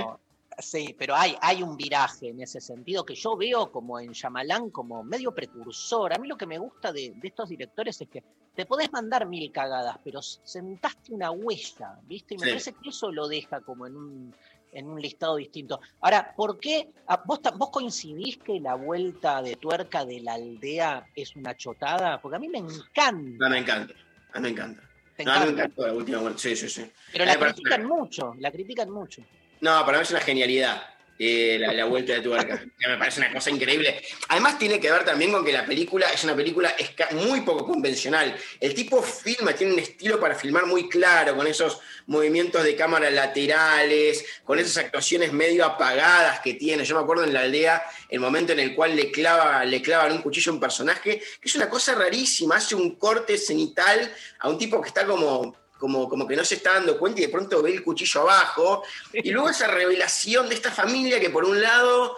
sí, pero hay, hay un viraje en ese sentido que yo veo como en Shyamalan como medio precursor. A mí lo que me gusta de, de estos directores es que te podés mandar mil cagadas, pero sentaste una huella, ¿viste? Y me Sí. parece que eso lo deja como en un, en un listado distinto. Ahora, ¿por qué ah, vos, coincidís que la vuelta de tuerca de la aldea es una chotada? Porque a mí me encanta. No, me encanta, a mí me encanta. ¿Te No, a mí me encantó la última vuelta, sí, sí, sí. Pero la una- critican mucho, la critican mucho. No, para mí es una genialidad. Eh, la, vuelta de tuerca. Que me parece una cosa increíble. Además, tiene que ver también con que la película es una película muy poco convencional. El tipo filma, tiene un estilo para filmar muy claro, con esos movimientos de cámara laterales, con esas actuaciones medio apagadas que tiene. Yo me acuerdo en la aldea el momento en el cual le, clava, le clavan un cuchillo a un personaje, que es una cosa rarísima. Hace un corte cenital a un tipo que está como como, como que no se está dando cuenta y de pronto ve el cuchillo abajo. Y luego esa revelación de esta familia que por un lado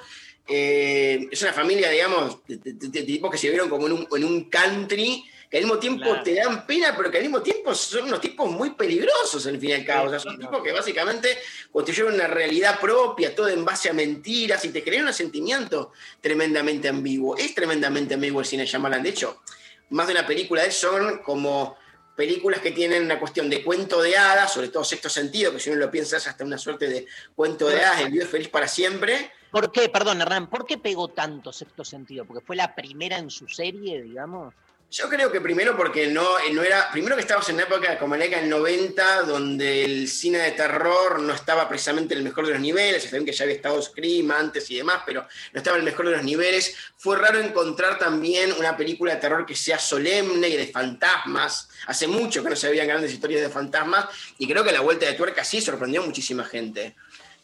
eh, es una familia, digamos, de, de- de- de tipos que se vieron como en un, en un country, que al mismo tiempo Claro. te dan pena, pero que al mismo tiempo son unos tipos muy peligrosos, al fin y al cabo. O sea, son tipos que básicamente construyeron una realidad propia, todo en base a mentiras, y te crean un sentimiento tremendamente ambiguo. Es tremendamente ambiguo el cine Shyamalan. De hecho, más de una película de él son como películas que tienen una cuestión de cuento de hadas, sobre todo sexto sentido, que si uno lo piensa es hasta una suerte de cuento de hadas, el vive feliz para siempre. ¿Por qué, perdón, Hernán, por qué pegó tanto sexto sentido? ¿Porque fue la primera en su serie, digamos? Yo creo que primero porque no, eh, no era. Primero que estábamos en una época como la década del 90, donde el cine de terror no estaba precisamente en el mejor de los niveles. Está bien que ya había estado Scream antes y demás, pero no estaba en el mejor de los niveles. Fue raro encontrar también una película de terror que sea solemne y de fantasmas. Hace mucho que no se veían grandes historias de fantasmas, y creo que la vuelta de tuerca sí sorprendió a muchísima gente.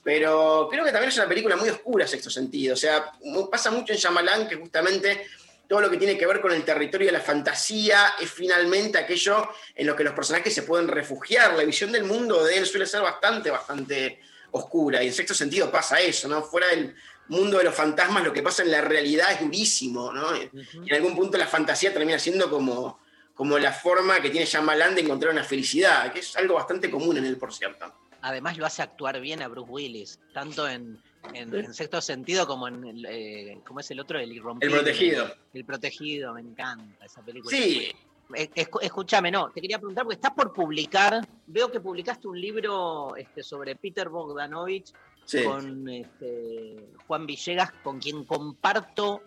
Pero creo que también es una película muy oscura, sexto sentido. O sea, pasa mucho en Shyamalan que justamente todo lo que tiene que ver con el territorio de la fantasía es finalmente aquello en lo que los personajes se pueden refugiar. La visión del mundo de él suele ser bastante, bastante oscura. Y en sexto sentido pasa eso, ¿no? Fuera del mundo de los fantasmas, lo que pasa en la realidad es durísimo, ¿no? Y en algún punto la fantasía termina siendo como, como la forma que tiene Shyamalan de encontrar una felicidad, que es algo bastante común en él, por cierto. Además lo hace actuar bien a Bruce Willis, tanto en, en- en sexto sentido como en, el, eh, ¿cómo es el otro? El irrompible. El Protegido. El protegido, me encanta esa película. Sí. Escúchame, no, te quería preguntar, porque estás por publicar, veo que publicaste un libro este, sobre Peter Bogdanovich Sí. con este, Juan Villegas, con quien comparto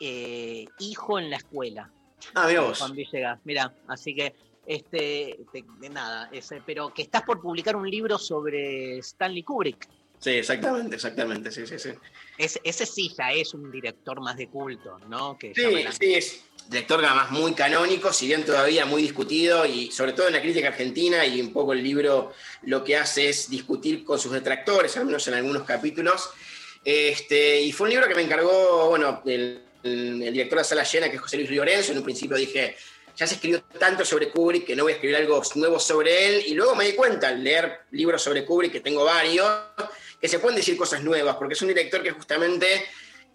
eh, hijo en la escuela. Ah, vos. Juan Villegas, mira, así que, este, te- de nada, ese, pero que estás por publicar un libro sobre Stanley Kubrick. Sí, exactamente, exactamente, sí, sí, sí. Ese, ese sí ya es un director más de culto, ¿no? Que Sí, Shyamalan. sí, es director además muy canónico, si bien todavía muy discutido, y sobre todo en la crítica argentina, y un poco el libro lo que hace es discutir con sus detractores, al menos en algunos capítulos. Este, y fue un libro que me encargó, bueno, el, el- el director de Sala Llena, que es José Luis Lorenzo. En un principio dije, ya se escribió tanto sobre Kubrick que no voy a escribir algo nuevo sobre él. Y luego me di cuenta, al leer libros sobre Kubrick, que tengo varios, que se pueden decir cosas nuevas, porque es un director que justamente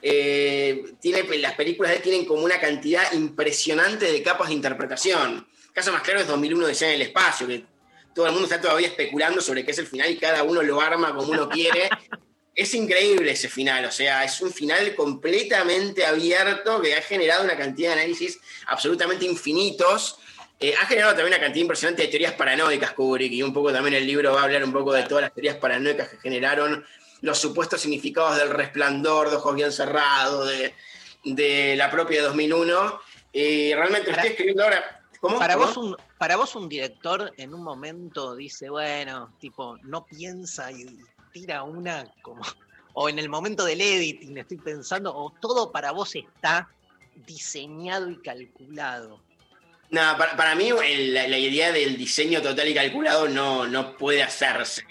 eh, tiene, las películas de él tienen como una cantidad impresionante de capas de interpretación. El caso más claro es 2001 de en el espacio, que todo el mundo está todavía especulando sobre qué es el final y cada uno lo arma como uno quiere. *laughs* es increíble ese final, o sea, es un final completamente abierto que ha generado una cantidad de análisis absolutamente infinitos. Eh, ha generado también una cantidad impresionante de teorías paranoicas, Kubrick, y un poco también el libro va a hablar un poco de todas las teorías paranoicas que generaron los supuestos significados del resplandor, de ojos bien cerrados, de, de la propia 2001. Y realmente lo estoy escribiendo ahora. ¿Cómo? Para ¿Cómo? vos, un, para vos un director en un momento dice, bueno, tipo, no piensa y tira una como... *laughs* O en el momento del editing estoy pensando, o todo para vos está diseñado y calculado. No, para, mí el- la, idea del diseño total y calculado no, no puede hacerse.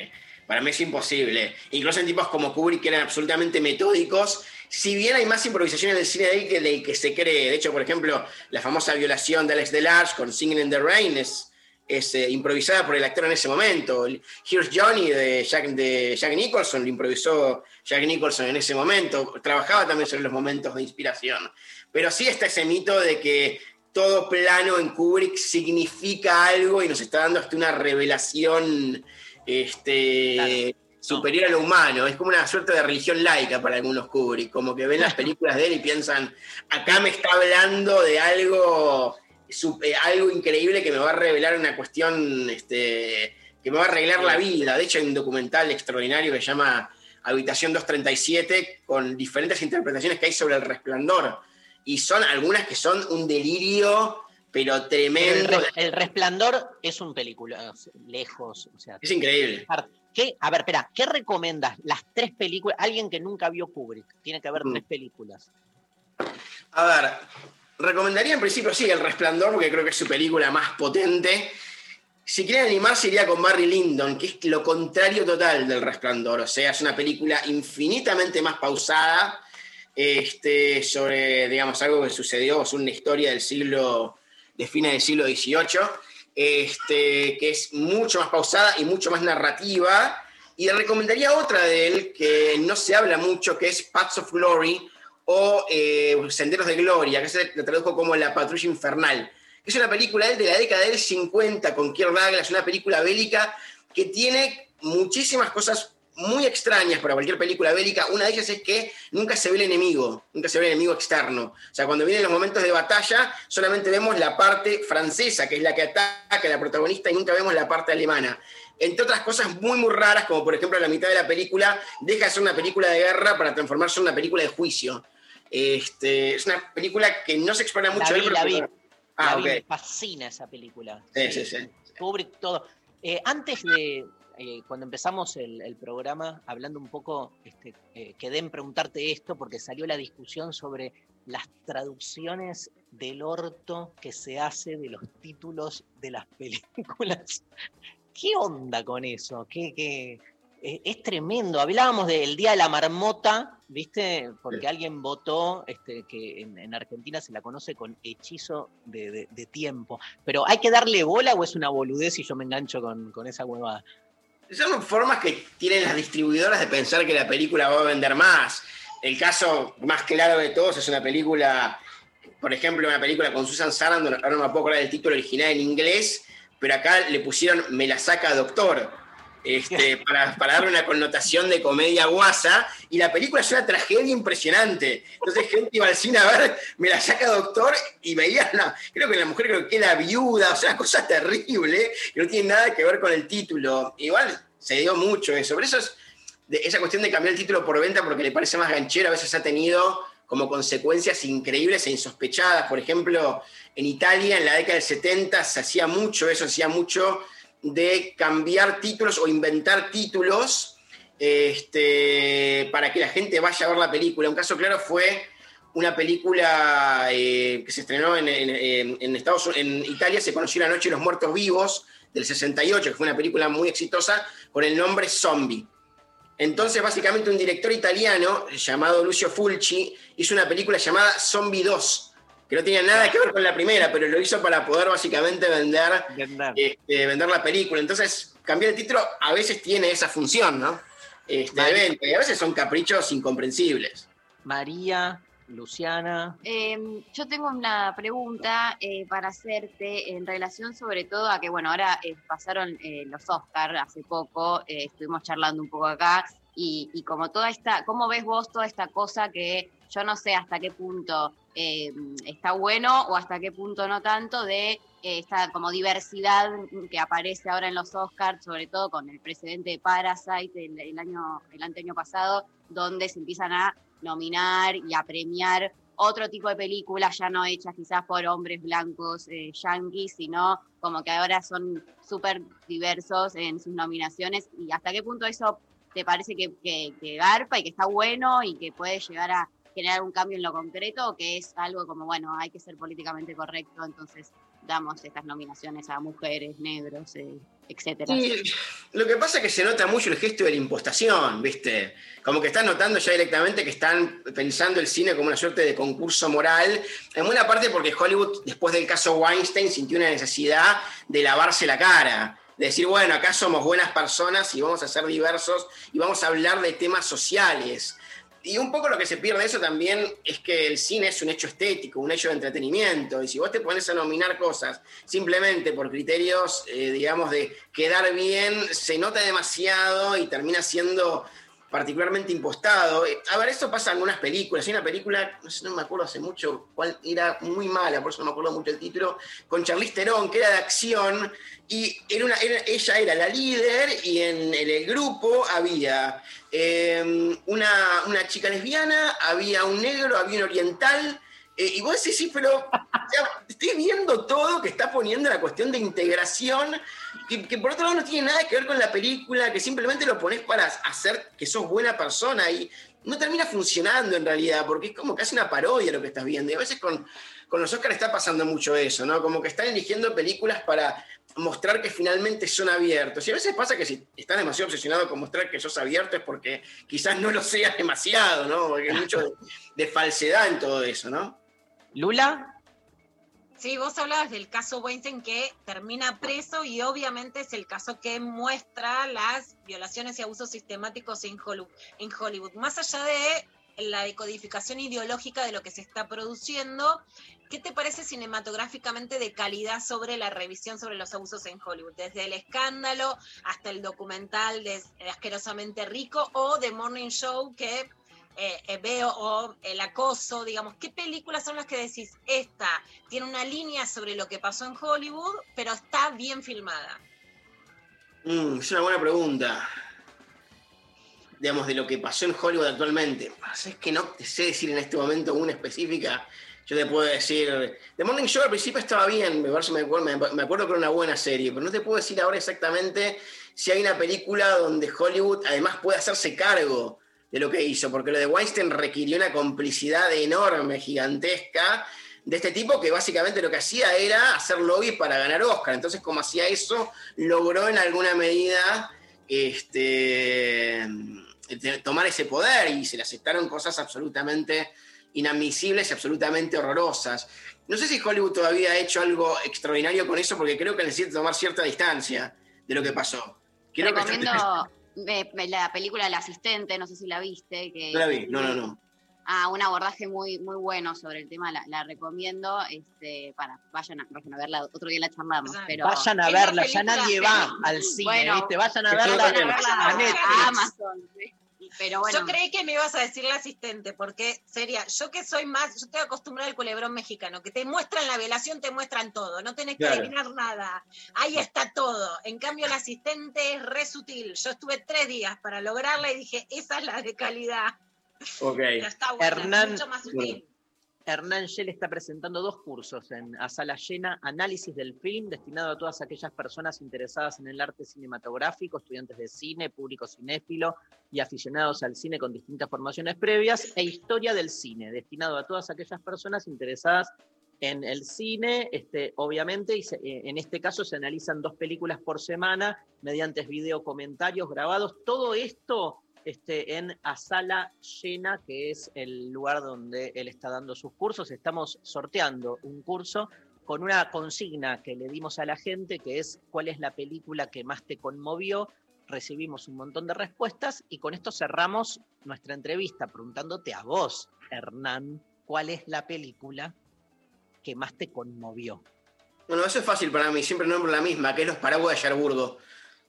Para mí es imposible. Incluso en tipos como Kubrick que eran absolutamente metódicos. Si bien hay más improvisación en cine de él que del que se cree. De hecho, por ejemplo, la famosa violación de Alex Delarge con Singing in the Rain es, eh, improvisada por el actor en ese momento. Here's Johnny de Jack, de Jack Nicholson, lo improvisó Jack Nicholson en ese momento. Trabajaba también sobre los momentos de inspiración. Pero sí está ese mito de que todo plano en Kubrick significa algo y nos está dando hasta una revelación este, superior a lo humano. Es como una suerte de religión laica para algunos Kubrick, como que ven las películas de él y piensan, acá me está hablando de algo, eh, algo increíble que me va a revelar una cuestión este, que me va a arreglar la vida. De hecho, hay un documental extraordinario que se llama Habitación 237 con diferentes interpretaciones que hay sobre el resplandor. Y son algunas que son un delirio, pero El, tremendo. Res- El Resplandor es un película lejos. O sea, Es increíble. ¿Qué? A ver, espera, ¿qué recomendas? Las tres películas. Alguien que nunca vio Kubrick. Tiene que ver Mm. tres películas. A ver, recomendaría en principio sí El Resplandor, porque creo que es su película más potente. Si quieren animarse, iría con Barry Lyndon, que es lo contrario total del Resplandor. O sea, es una película infinitamente más pausada este, sobre, digamos, algo que sucedió, es una historia del siglo, de fines del siglo XVIII, este, que es mucho más pausada y mucho más narrativa. Y recomendaría otra de él que no se habla mucho, que es Paths of Glory o eh, Senderos de Gloria, que se lo tradujo como La Patrulla Infernal. Es una película de la década del 50 con Kirk Douglas, una película bélica que tiene muchísimas cosas muy extrañas para cualquier película bélica. Una de ellas es que nunca se ve el enemigo, nunca se ve el enemigo externo. O sea, cuando vienen los momentos de batalla, solamente vemos la parte francesa, que es la que ataca a la protagonista, y nunca vemos la parte alemana. Entre otras cosas muy, muy raras, como por ejemplo la mitad de la película deja de ser una película de guerra para transformarse en una película de juicio. Este, es una película que no se explora mucho. La vi, pero- la vi. Ah, La vi. Me fascina esa película. Sí, sí, sí. Kubrick, todo. Eh, antes de, eh, cuando empezamos el, el programa, hablando un poco, este, eh, quedé en preguntarte esto porque salió la discusión sobre las traducciones del orto que se hace de los títulos de las *laughs* películas. ¿Qué onda con eso? ¿Qué, qué- eh, es tremendo. Hablábamos del Día de la Marmota, ¿viste? Porque alguien votó este, que en, en Argentina se la conoce con hechizo de, de- de tiempo. Pero ¿hay que darle bola o es una boludez y yo me engancho con, con esa huevada? Son formas que tienen las distribuidoras de pensar que la película va a vender más. El caso más claro de todos es una película, por ejemplo, una película con Susan Sarandon, ahora no me puedo acordar del título original en inglés, pero acá le pusieron Me la saca doctor, este, para, para darle una connotación de comedia guasa, y la película es una tragedia impresionante. Entonces gente iba al cine a ver Me la saca doctor y veía, una- creo que la mujer creo que era viuda, o sea, una cosa terrible, que no tiene nada que ver con el título. Igual se dio mucho eso, por eso esa cuestión de cambiar el título por venta porque le parece más ganchero, a veces ha tenido como consecuencias increíbles e insospechadas. Por ejemplo, en Italia, en la década del 70, se hacía mucho eso, hacía mucho de cambiar títulos o inventar títulos este, para que la gente vaya a ver la película. Un caso claro fue una película eh, que se estrenó en, en- en- en Estados Unidos, en Italia, se conoció La Noche de los Muertos Vivos, del 68, que fue una película muy exitosa, con el nombre Zombie. Entonces, básicamente, un director italiano llamado Lucio Fulci hizo una película llamada Zombie 2, que no tenía nada que ver con la primera, pero lo hizo para poder básicamente vender, este, vender la película. Entonces, cambiar el título a veces tiene esa función, ¿no? Este, de venta, y a veces son caprichos incomprensibles. María, Luciana. Eh, yo tengo una pregunta eh, para hacerte en relación sobre todo a que, bueno, ahora eh, pasaron eh, los Oscars hace poco, eh, estuvimos charlando un poco acá, y, y como toda esta, ¿cómo ves vos toda esta cosa que yo no sé hasta qué punto eh, está bueno o hasta qué punto no tanto de eh, esta como diversidad que aparece ahora en los Oscars, sobre todo con el precedente de Parasite el, año, el año pasado, donde se empiezan a nominar y a premiar otro tipo de películas ya no hechas quizás por hombres blancos eh, yanquis, sino como que ahora son súper diversos en sus nominaciones. Y hasta qué punto eso te parece que, que, que garpa y que está bueno y que puede llegar a generar un cambio en lo concreto o que es algo como, bueno, hay que ser políticamente correcto, entonces damos estas nominaciones a mujeres, negros, eh, etcétera. Sí, lo que pasa es que se nota mucho el gesto de la impostación, ¿viste? Como que están notando ya directamente que están pensando el cine como una suerte de concurso moral, en buena parte porque Hollywood, después del caso Weinstein, sintió una necesidad de lavarse la cara, de decir, bueno, acá somos buenas personas y vamos a ser diversos y vamos a hablar de temas sociales. Y un poco lo que se pierde de eso también es que el cine es un hecho estético, un hecho de entretenimiento. Y si vos te pones a nominar cosas simplemente por criterios, eh, digamos, de quedar bien, se nota demasiado y termina siendo particularmente impostado. Eh, A ver, esto pasa en algunas películas. Hay una película, no sé, no me acuerdo hace mucho, cuál era muy mala, por eso no me acuerdo mucho el título, con Charlize Theron, que era de acción, y era una, ella era la líder y en, en el grupo había eh, una, una chica lesbiana, había un negro, había un oriental, eh, y vos decís, sí, pero estoy viendo todo que está poniendo la cuestión de integración, que, que por otro lado no tiene nada que ver con la película, que simplemente lo pones para hacer que sos buena persona y no termina funcionando en realidad, porque es como casi una parodia lo que estás viendo. Y a veces con, con los Oscars está pasando mucho eso, ¿no? Como que están eligiendo películas para mostrar que finalmente son abiertos. Y a veces pasa que si estás demasiado obsesionado con mostrar que sos abierto es porque quizás no lo seas demasiado, ¿no? Porque hay mucho de, de falsedad en todo eso, ¿no? ¿Lula? Sí, vos hablabas del caso Weinstein que termina preso y obviamente es el caso que muestra las violaciones y abusos sistemáticos en Hollywood. En Hollywood. Más allá de la decodificación ideológica de lo que se está produciendo, ¿qué te parece cinematográficamente de calidad sobre la revisión sobre los abusos en Hollywood? Desde el escándalo hasta el documental de Asquerosamente Rico o The Morning Show que eh, eh, veo o el acoso, digamos, ¿qué películas son las que decís, esta tiene una línea sobre lo que pasó en Hollywood, pero está bien filmada? Mm, es una buena pregunta. Digamos, de lo que pasó en Hollywood actualmente. Es que no te sé decir en este momento una específica. Yo te puedo decir. The Morning Show al principio estaba bien, me, parece- me acuerdo, me- me acuerdo que era una buena serie, pero no te puedo decir ahora exactamente si hay una película donde Hollywood además puede hacerse cargo de lo que hizo, porque lo de Weinstein requirió una complicidad enorme, gigantesca, de este tipo que básicamente lo que hacía era hacer lobby para ganar Oscar. Entonces, como hacía eso, logró en alguna medida este, tomar ese poder y se le aceptaron cosas absolutamente inadmisibles y absolutamente horrorosas. No sé si Hollywood todavía ha hecho algo extraordinario con eso porque creo que necesita tomar cierta distancia de lo que pasó. Creo que- Recomiendo eh, la película El Asistente, no sé si la viste. Que, No la vi, no, no, no. Ah, un abordaje muy, muy bueno sobre el tema, la, la recomiendo. Este, para, vayan a, vayan a verla, otro día la charlamos. Pero Vayan a verla, ya nadie va al cine, Bueno, ¿viste? Vayan a verla también. a Netflix. a Amazon. sí. Pero bueno, Yo creí que me ibas a decir la asistente, porque sería, yo que soy más, yo estoy acostumbrada al culebrón mexicano, que te muestran la violación, te muestran todo, no tenés que Claro. adivinar nada, ahí está todo. En cambio, el asistente es re sutil. Yo estuve tres días para lograrla y dije, esa es la de calidad. Ok. Pero está buena, Hernán- mucho más sutil. Hernán Shell está presentando dos cursos en A Sala Llena, Análisis del Film, destinado a todas aquellas personas interesadas en el arte cinematográfico, estudiantes de cine, público cinéfilo y aficionados al cine con distintas formaciones previas, e Historia del Cine, destinado a todas aquellas personas interesadas en el cine, este, obviamente, eh, en este caso se analizan dos películas por semana mediante video comentarios grabados. Todo esto este, en A Sala Llena, que es el lugar donde él está dando sus cursos. Estamos sorteando un curso con una consigna que le dimos a la gente, que es cuál es la película que más te conmovió. Recibimos un montón de respuestas y con esto cerramos nuestra entrevista preguntándote a vos, Hernán, cuál es la película que más te conmovió. Bueno, eso es fácil para mí, siempre nombro la misma, que es Los Paraguas de Cherburgo.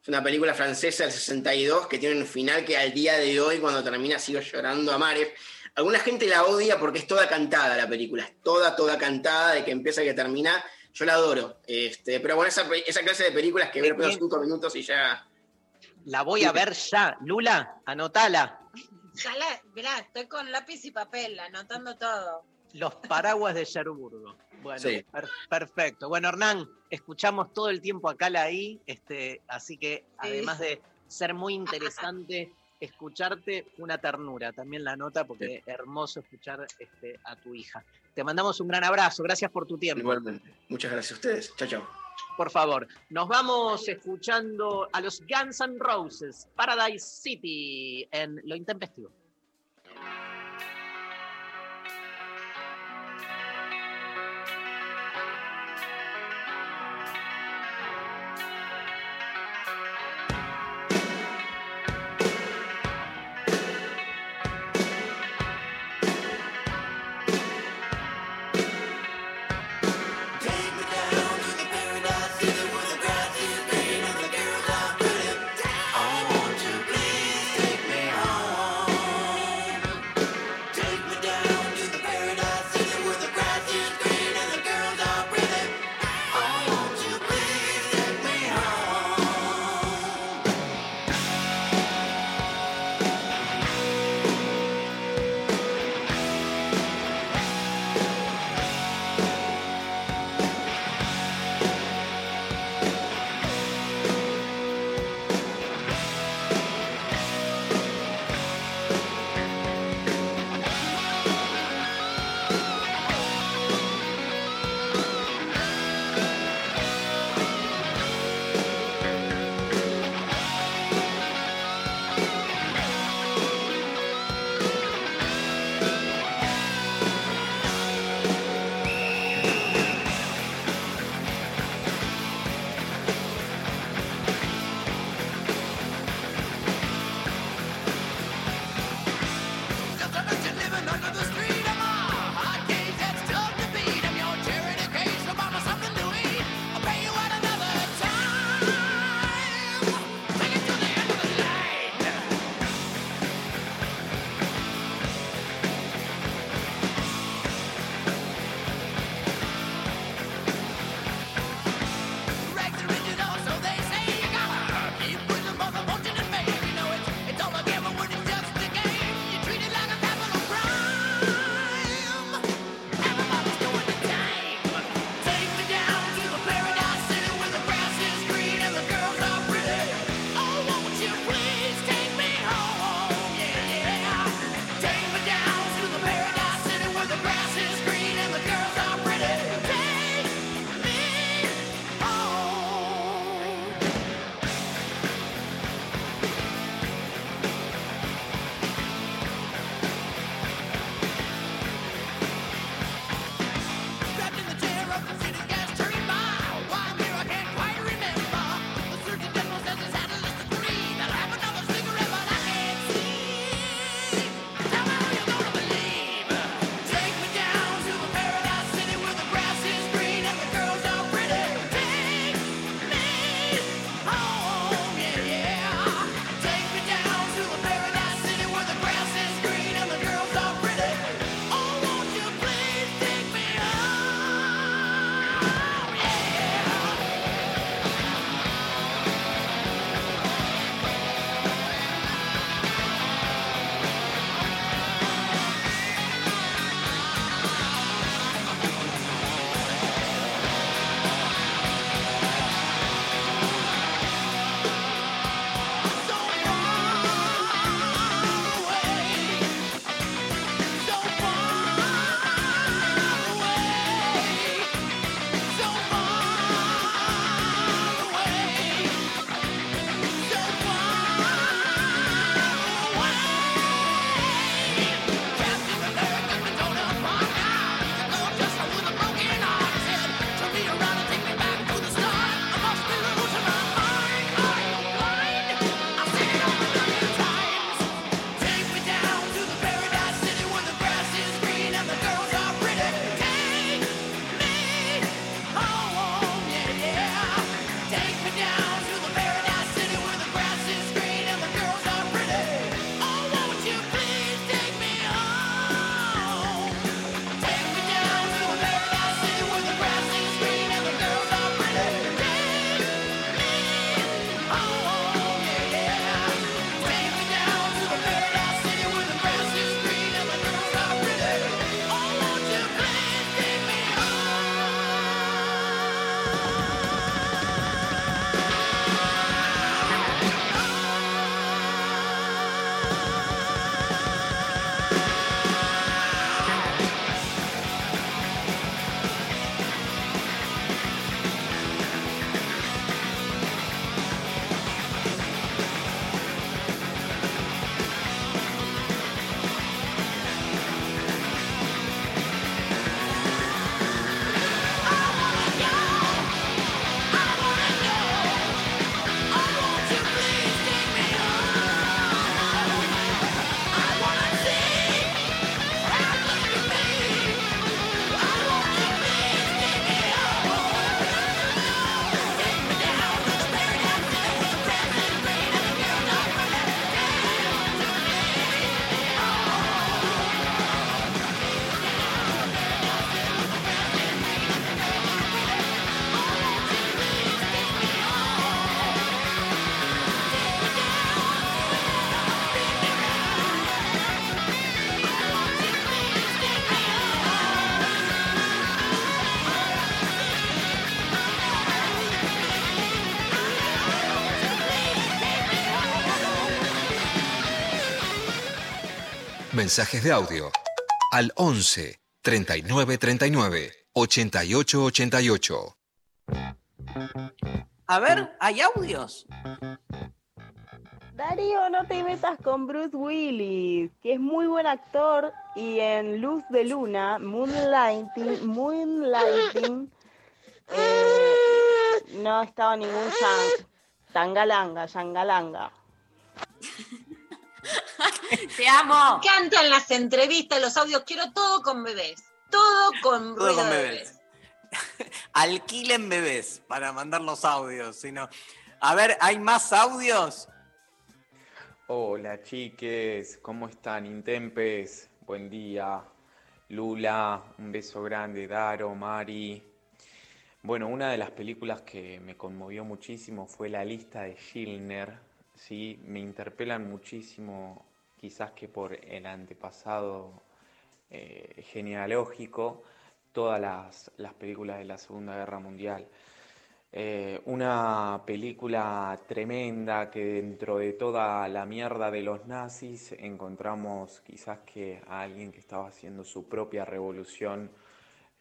Es una película francesa del 62 que tiene un final que al día de hoy, cuando termina, sigo llorando a mares. Alguna gente la odia porque es toda cantada la película, es toda, toda cantada, de que empieza a que termina. Yo la adoro. Este, pero bueno, esa, esa clase de películas que veo los cinco minutos y ya. La voy a ver ya. Lula, anotala. Ya la, mirá, estoy con lápiz y papel, anotando todo. Los paraguas de Cherburgo. Bueno, Sí. per- perfecto. Bueno, Hernán, escuchamos todo el tiempo acá la I, este, así que además de ser muy interesante escucharte, una ternura. También la nota porque hermoso escuchar este, a tu hija. Te mandamos un gran abrazo, gracias por tu tiempo. Igualmente. Muchas gracias a ustedes. Chao, chao. Por favor, nos vamos escuchando a los Guns N' Roses, Paradise City, en Lo Intempestivo. Mensajes de audio al 11 39 39 88 88. A ver, ¿hay audios? Darío, no te metas con Bruce Willis, que es muy buen actor y en Luz de Luna, Moonlighting, Moonlighting, eh, no estaba ningún chan, tangalanga, yangalanga. *laughs* Te amo. Me encantan las entrevistas, los audios, quiero todo con bebés. Todo con Todo ruido con de bebés. *laughs* Alquilen bebés para mandar los audios. si no- A ver, ¿hay más audios? Hola chiques, ¿cómo están? Intempes, buen día. Lula, un beso grande. Daro, Mari. Bueno, una de las películas que me conmovió muchísimo fue La lista de Schindler. Sí, me interpelan muchísimo, quizás que por el antepasado eh, genealógico, todas las, las películas de la Segunda Guerra Mundial. Eh, una película tremenda que dentro de toda la mierda de los nazis encontramos quizás que a alguien que estaba haciendo su propia revolución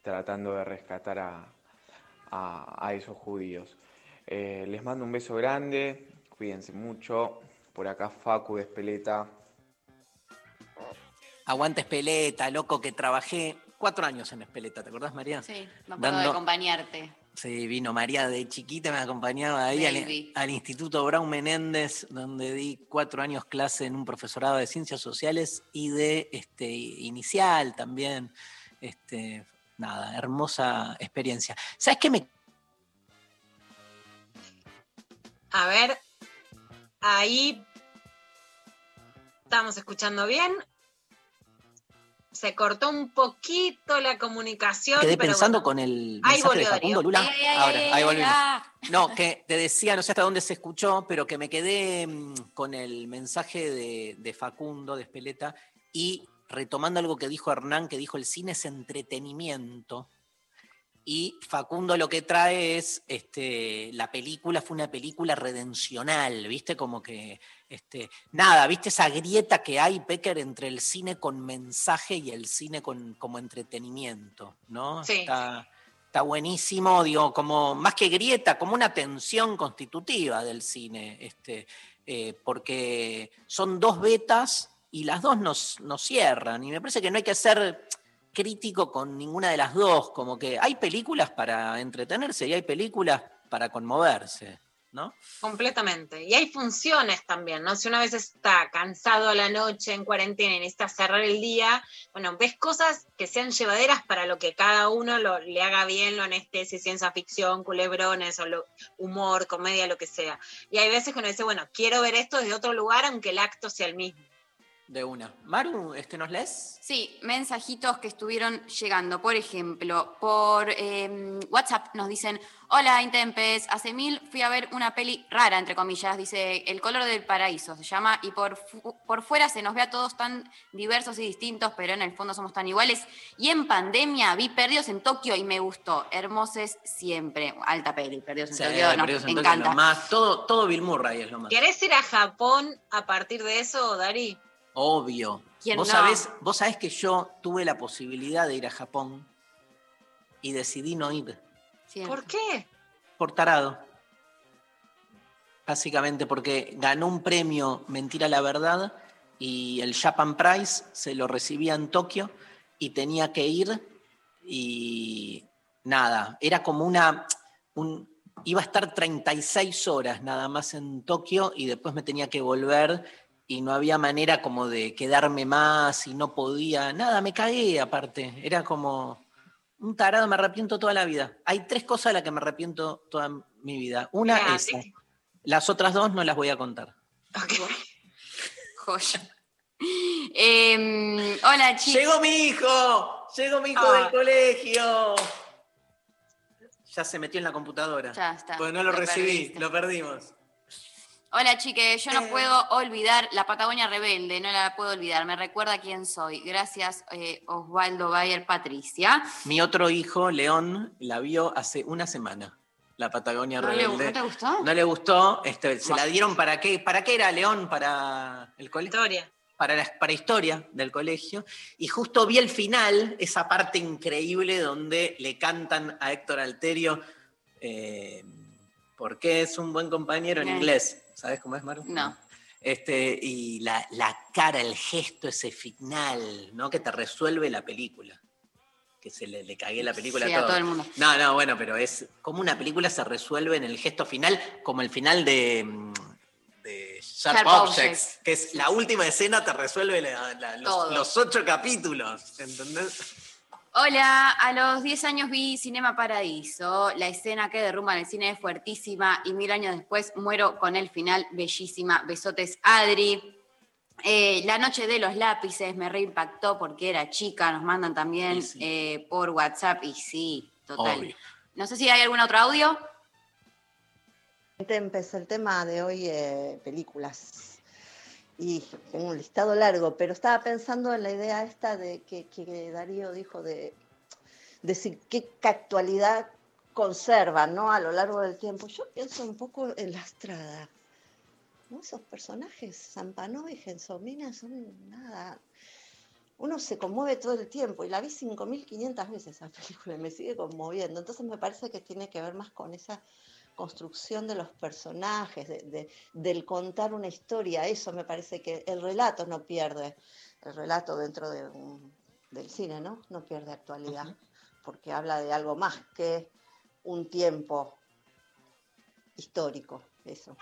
tratando de rescatar a esos judíos. Eh, les mando un beso grande, cuídense mucho. Por acá Facu de Espeleta. Aguante Espeleta, loco, que trabajé cuatro años en Espeleta, ¿te acordás, María? Sí, me acuerdo de acompañarte. Sí, vino María de chiquita, me acompañaba ahí al, al Instituto Brown Menéndez, donde di cuatro años clase en un profesorado de ciencias sociales y de este, inicial también. Este, nada, hermosa experiencia. ¿Sabes qué me A ver, ahí estamos escuchando bien. Se cortó un poquito la comunicación. quedé pero pensando bueno. con el mensaje de Facundo. Lula? Ay, ay, Ahora, ay, ahí ay, volvimos. ah. No, que te decía, no sé hasta dónde se escuchó, pero que me quedé mm, con el mensaje de, de Facundo, de Espeleta, y retomando algo que dijo Hernán, que dijo el cine es entretenimiento. Y Facundo lo que trae es, este, la película fue una película redencional, ¿viste? Como que, este, nada, ¿viste esa grieta que hay, Pecker, entre el cine con mensaje y el cine con, como entretenimiento, ¿no? Sí. Está, está buenísimo, digo, como más que grieta, como una tensión constitutiva del cine, este, eh, porque son dos betas y las dos nos, nos cierran, y me parece que no hay que ser crítico con ninguna de las dos, como que hay películas para entretenerse y hay películas para conmoverse, ¿no? Completamente. Y hay funciones también, ¿no? Si una vez está cansado a la noche en cuarentena y necesita cerrar el día, bueno, ves cosas que sean llevaderas para lo que cada uno lo- le haga bien, lo anestesia, ciencia ficción, culebrones, o lo- humor, comedia, lo que sea. Y hay veces que uno dice, bueno, quiero ver esto desde otro lugar, aunque el acto sea el mismo. De una. Maru, este, ¿nos lees? Sí, mensajitos que estuvieron llegando. Por ejemplo, por eh, WhatsApp nos dicen, hola Intempes, hace mil fui a ver una peli rara, entre comillas, dice El color del paraíso se llama, y por, fu- por fuera se nos ve a todos tan diversos y distintos, pero en el fondo somos tan iguales. Y en pandemia vi Perdidos en Tokio y me gustó, hermoses siempre. Alta peli, Perdidos en Sí, Tokio, nos Perdidos en Tokio, encanta. lo más, todo, todo Bill Murray es lo más. ¿Querés ir a Japón a partir de eso, Dari? Obvio. ¿Quién Vos no? sabés, vos sabés que yo tuve la posibilidad de ir a Japón y decidí no ir. ¿Por qué? Por tarado. Básicamente porque ganó un premio Mentira la Verdad y el Japan Prize se lo recibía en Tokio y tenía que ir y nada, era como una... un- iba a estar 36 horas nada más en Tokio y después me tenía que volver y no había manera como de quedarme más y no podía, nada, me cagué aparte, era como un tarado, me arrepiento toda la vida. Hay tres cosas de las que me arrepiento toda mi vida. Una Mirá, es esa. Las otras dos no las voy a contar. *laughs* Joya. Em, hola chicos. ¡Llegó mi hijo! ¡Llegó mi hijo Ah. del colegio! Ya se metió en la computadora. Ya está. Pues no lo, Lo recibí, perdiste. lo perdimos. Hola chiques, yo no Eh. puedo olvidar la Patagonia Rebelde, no la puedo olvidar, me recuerda quién soy. Gracias eh, Osvaldo Bayer Patricia. Mi otro hijo, León, la vio hace una semana. La Patagonia ¿No, le- Rebelde. ¿no te gustó? No le gustó. Este, ¿Se la dieron para qué? ¿Para qué era León? ¿Para el colegio? Historia. para la para historia del colegio, y justo vi el final, esa parte increíble donde le cantan a Héctor Alterio, eh, porque es un buen compañero en inglés. ¿Sabes cómo es, Maru? No. Este, y la, la cara, el gesto, ese final, ¿no? Que te resuelve la película. Que se le, le cagué la película Sí, a a todo. todo el mundo. No, no, bueno, pero es como una película se resuelve en el gesto final, como el final de, mm, de Sharp, Sharp Objects, Objects. que es la última escena, te resuelve la- la- Todo. los, los ocho capítulos. ¿Entendés? Hola, a los 10 años vi Cinema Paradiso. La escena que derrumba en el cine es fuertísima y mil años después muero con el final bellísima. Besotes, Adri. Eh, la noche de los lápices me reimpactó porque era chica. Nos mandan también eh, por WhatsApp y sí, total. Obvio. No sé si hay algún otro audio. Empecé el tema de hoy, eh, películas. Y tengo un listado largo, pero estaba pensando en la idea esta de que, que Darío dijo de decir qué actualidad conservan ¿no? a lo largo del tiempo. Yo pienso un poco en la Estrada. ¿no? Esos personajes, Zampanó y Gensomina, son nada. Uno se conmueve todo el tiempo y la vi 5.500 veces esa *laughs* película y me sigue conmoviendo. Entonces me parece que tiene que ver más con esa construcción de los personajes, de- de- del contar una historia. Eso me parece que el relato no pierde, el relato dentro de un- del cine, ¿no? No pierde actualidad, porque habla de algo más que un tiempo histórico, eso.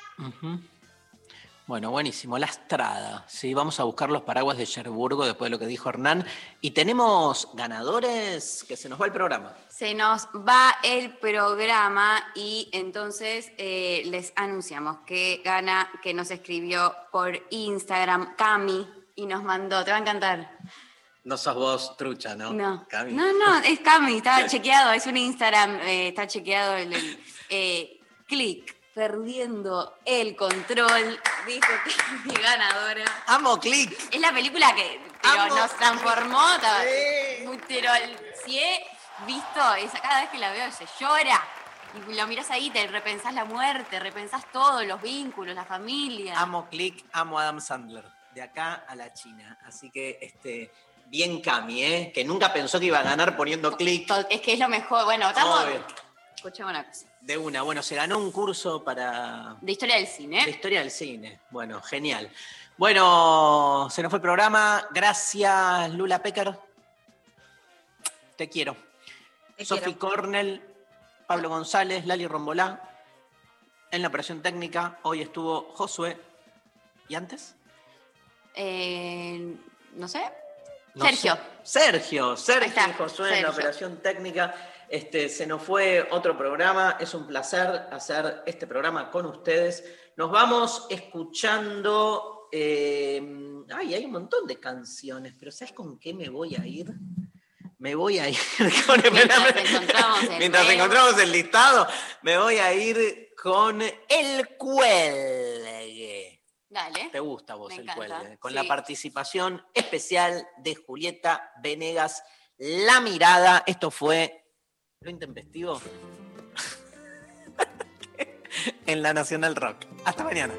Bueno, buenísimo. La Estrada. Sí, vamos a buscar los paraguas de Cherburgo después de lo que dijo Hernán. Y tenemos ganadores que se nos va el programa. Se nos va el programa y entonces eh, les anunciamos que gana, que nos escribió por Instagram, Cami, y nos mandó, te va a encantar. No sos vos trucha, ¿no? No. Cami. No, no, es Cami, está *laughs* chequeado, es un Instagram, eh, está chequeado el, el, eh, clic, perdiendo el control, dijo que *laughs* es mi ganadora. Amo click. Es la película que pero Amo nos transformó, muy- pero si he visto, esa, cada vez que la veo se llora. Y lo miras ahí, te repensás la muerte, repensás todo, los vínculos, la familia. Amo click, amo Adam Sandler. De acá a la China. Así que, este, bien Cami, ¿eh? Que nunca pensó que iba a ganar poniendo click. Es que es lo mejor. Bueno, estamos. Escuchame una cosa. De una. Bueno, se ganó un curso para De historia del cine. De historia del cine. Bueno, genial. Bueno, se nos fue el programa. Gracias, Lula Pecker. Te quiero. Sofi. Cornell, Pablo González, Lali Rombolá. En la operación técnica, hoy estuvo Josué. ¿Y antes? Eh, no sé. No Sergio. sé. Sergio, Sergio y Josué en la Sergio. operación técnica. Este, se nos fue otro programa. Es un placer hacer este programa con ustedes. Nos vamos escuchando. eh, ay, hay un montón de canciones, pero ¿sabes con qué me voy a ir? Me voy a ir *laughs* con Mientras encontramos el Mientras encontramos el listado, me voy a ir con el cuelgue. Dale. ¿Te gusta vos el encanta, cuelgue? Con sí. la participación especial de Julieta Venegas, La Mirada. Esto fue lo intempestivo *laughs* en la Nacional Rock. Hasta mañana.